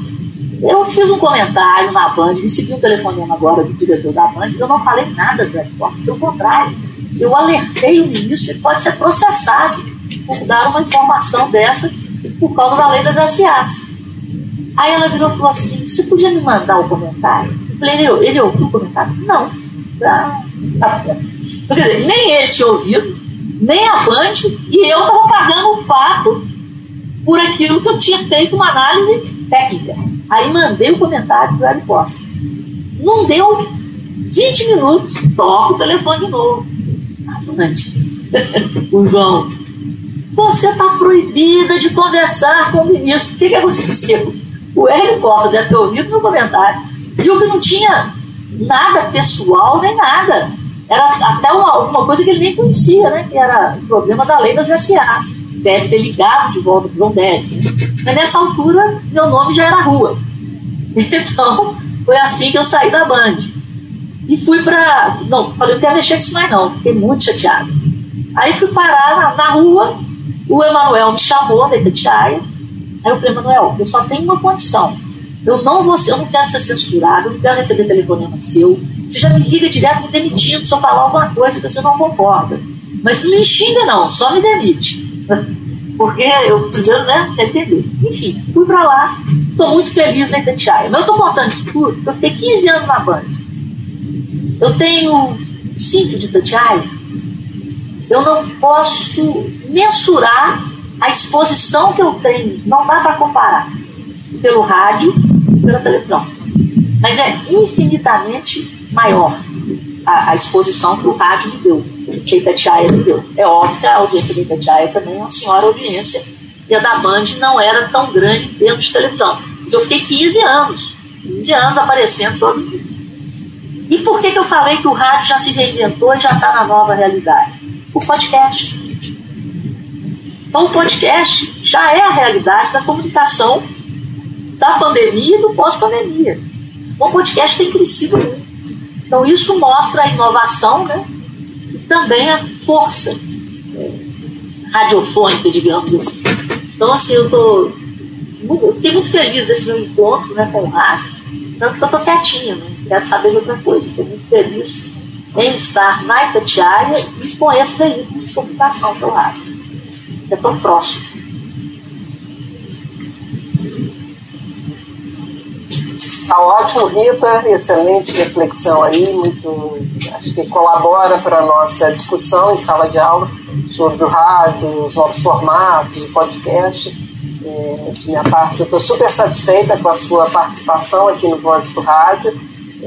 Eu fiz um comentário na Band, recebi um telefonema agora do diretor da Band, eu não falei nada do Costa, pelo contrário. Eu alertei o ministro, ele pode ser processado por dar uma informação dessa por causa da lei das SAs. Aí ela virou e falou assim: Você podia me mandar o comentário? Eu falei: Ele, ele ouviu o comentário? Não. Ah, tá Quer dizer, nem ele tinha ouvido, nem a Band, e eu estava pagando o pato por aquilo que eu tinha feito uma análise técnica. Aí mandei o comentário para o Costa. Não deu 20 minutos, toca o telefone de novo. A Band, [laughs] o João, você está proibida de conversar com o ministro. O que, que aconteceu? O Hélio Costa deve ter ouvido no comentário, viu que não tinha nada pessoal nem nada. Era até uma, uma coisa que ele nem conhecia, né? Que era o problema da lei das SAs. Deve ter ligado de volta para o deve. Mas nessa altura, meu nome já era rua. [laughs] Então, foi assim que eu saí da Band. E fui para. Não, falei, não quero mexer com isso mais não. Fiquei muito chateado. Aí fui parar na, na rua, o Emanuel me chamou da Itatiaia Aí eu falei, Manuel, eu só tenho uma condição. Eu não vou eu não quero ser censurado, eu não quero receber telefonema seu. Você já me liga direto me demitindo se eu falar alguma coisa que você não concorda. Mas não me xinga não, só me demite. [laughs] Porque eu primeiro, né, entender. Enfim, fui pra lá, estou muito feliz na Itatiaia. Mas eu estou contando isso tudo, porque eu fiquei 15 anos na Band. Eu tenho cinco de Itatiaia. Eu não posso mensurar a exposição que eu tenho não dá para comparar pelo rádio e pela televisão. Mas é infinitamente maior a, a exposição que o rádio me deu, que a Itatiaia me deu. É óbvio que a audiência da Itatiaia também é uma senhora audiência e a da Band não era tão grande termos de televisão. Mas eu fiquei 15 anos, 15 anos aparecendo todo dia. E por que, que eu falei que o rádio já se reinventou e já está na nova realidade? O podcast. Então, o podcast já é a realidade da comunicação da pandemia e do pós-pandemia. O podcast tem crescido muito. Então, isso mostra a inovação né? e também a força é, radiofônica, digamos assim. Então, assim, eu, tô, eu fiquei muito feliz desse meu encontro né, com o rádio. Tanto que eu estou quietinha, não quero saber de outra coisa. Estou muito feliz em estar na Itatiaia e com esse veículo de comunicação que rádio é tão próximo. Tá ótimo, Rita, excelente reflexão aí, muito, acho que colabora para a nossa discussão em sala de aula sobre o rádio, os novos formatos, o podcast. É, de minha parte, eu estou super satisfeita com a sua participação aqui no Voz do Rádio.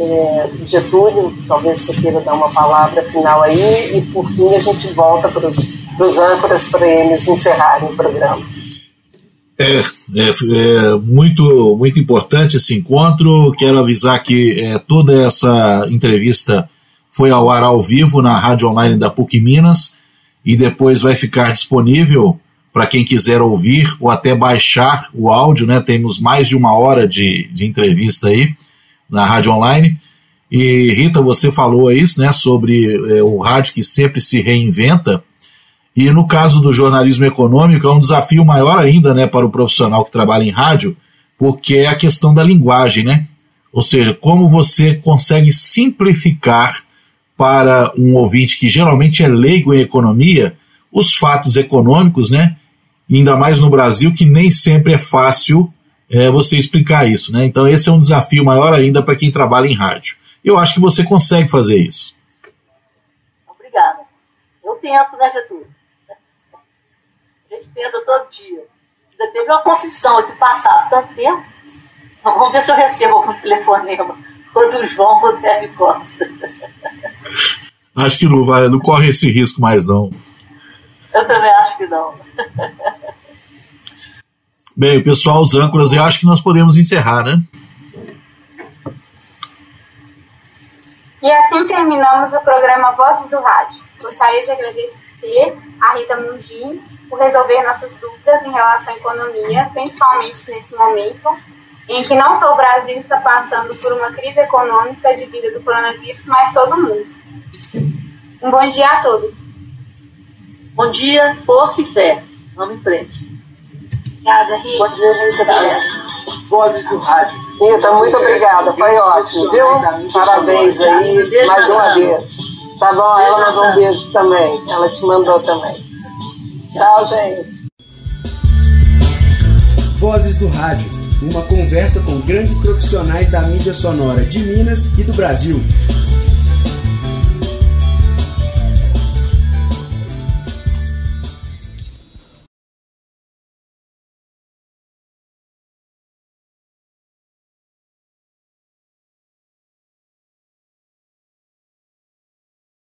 É, Getúlio, talvez você queira dar uma palavra final aí, e por fim a gente volta para os âncoras para eles encerrarem o programa. É, é, é, muito, muito importante esse encontro. Quero avisar que é, toda essa entrevista foi ao ar ao vivo na rádio online da PUC Minas e depois vai ficar disponível para quem quiser ouvir ou até baixar o áudio, né? Temos mais de uma hora de, de entrevista aí na rádio online. E Rita, você falou isso, né, sobre é, o rádio que sempre se reinventa. E no caso do jornalismo econômico, é um desafio maior ainda né, para o profissional que trabalha em rádio, porque é a questão da linguagem, né? Ou seja, como você consegue simplificar para um ouvinte que geralmente é leigo em economia os fatos econômicos, né? Ainda mais no Brasil, que nem sempre é fácil é, você explicar isso, né? Então esse é um desafio maior ainda para quem trabalha em rádio. Eu acho que você consegue fazer isso. Obrigada. Eu tento, né, Getúlio? gente tenta todo dia. Ainda teve uma confissão aqui passado tanto tempo. Vamos ver se eu recebo algum telefonema. Ou do João ou do Deve Costa. Acho que não vai, não corre esse risco mais não. Eu também acho que não. [laughs] Bem, pessoal, os âncoras, eu acho que nós podemos encerrar, né? E assim terminamos o programa Vozes do Rádio. Gostaria de agradecer a Rita Mundim por resolver nossas dúvidas em relação à economia, principalmente nesse momento em que não só o Brasil está passando por uma crise econômica devido do coronavírus, mas todo mundo. Um bom dia a todos. Bom dia, força e fé. Vamos em frente. Obrigada, Rita. Bom dia, gente. Vozes do Rádio. Rita, muito obrigada. Foi ótimo, viu? Parabéns aí, mais uma vez. Tá bom, ela mandou um beijo também. Ela te mandou também. Tchau, gente. Vozes do Rádio. Uma conversa com grandes profissionais da mídia sonora de Minas e do Brasil.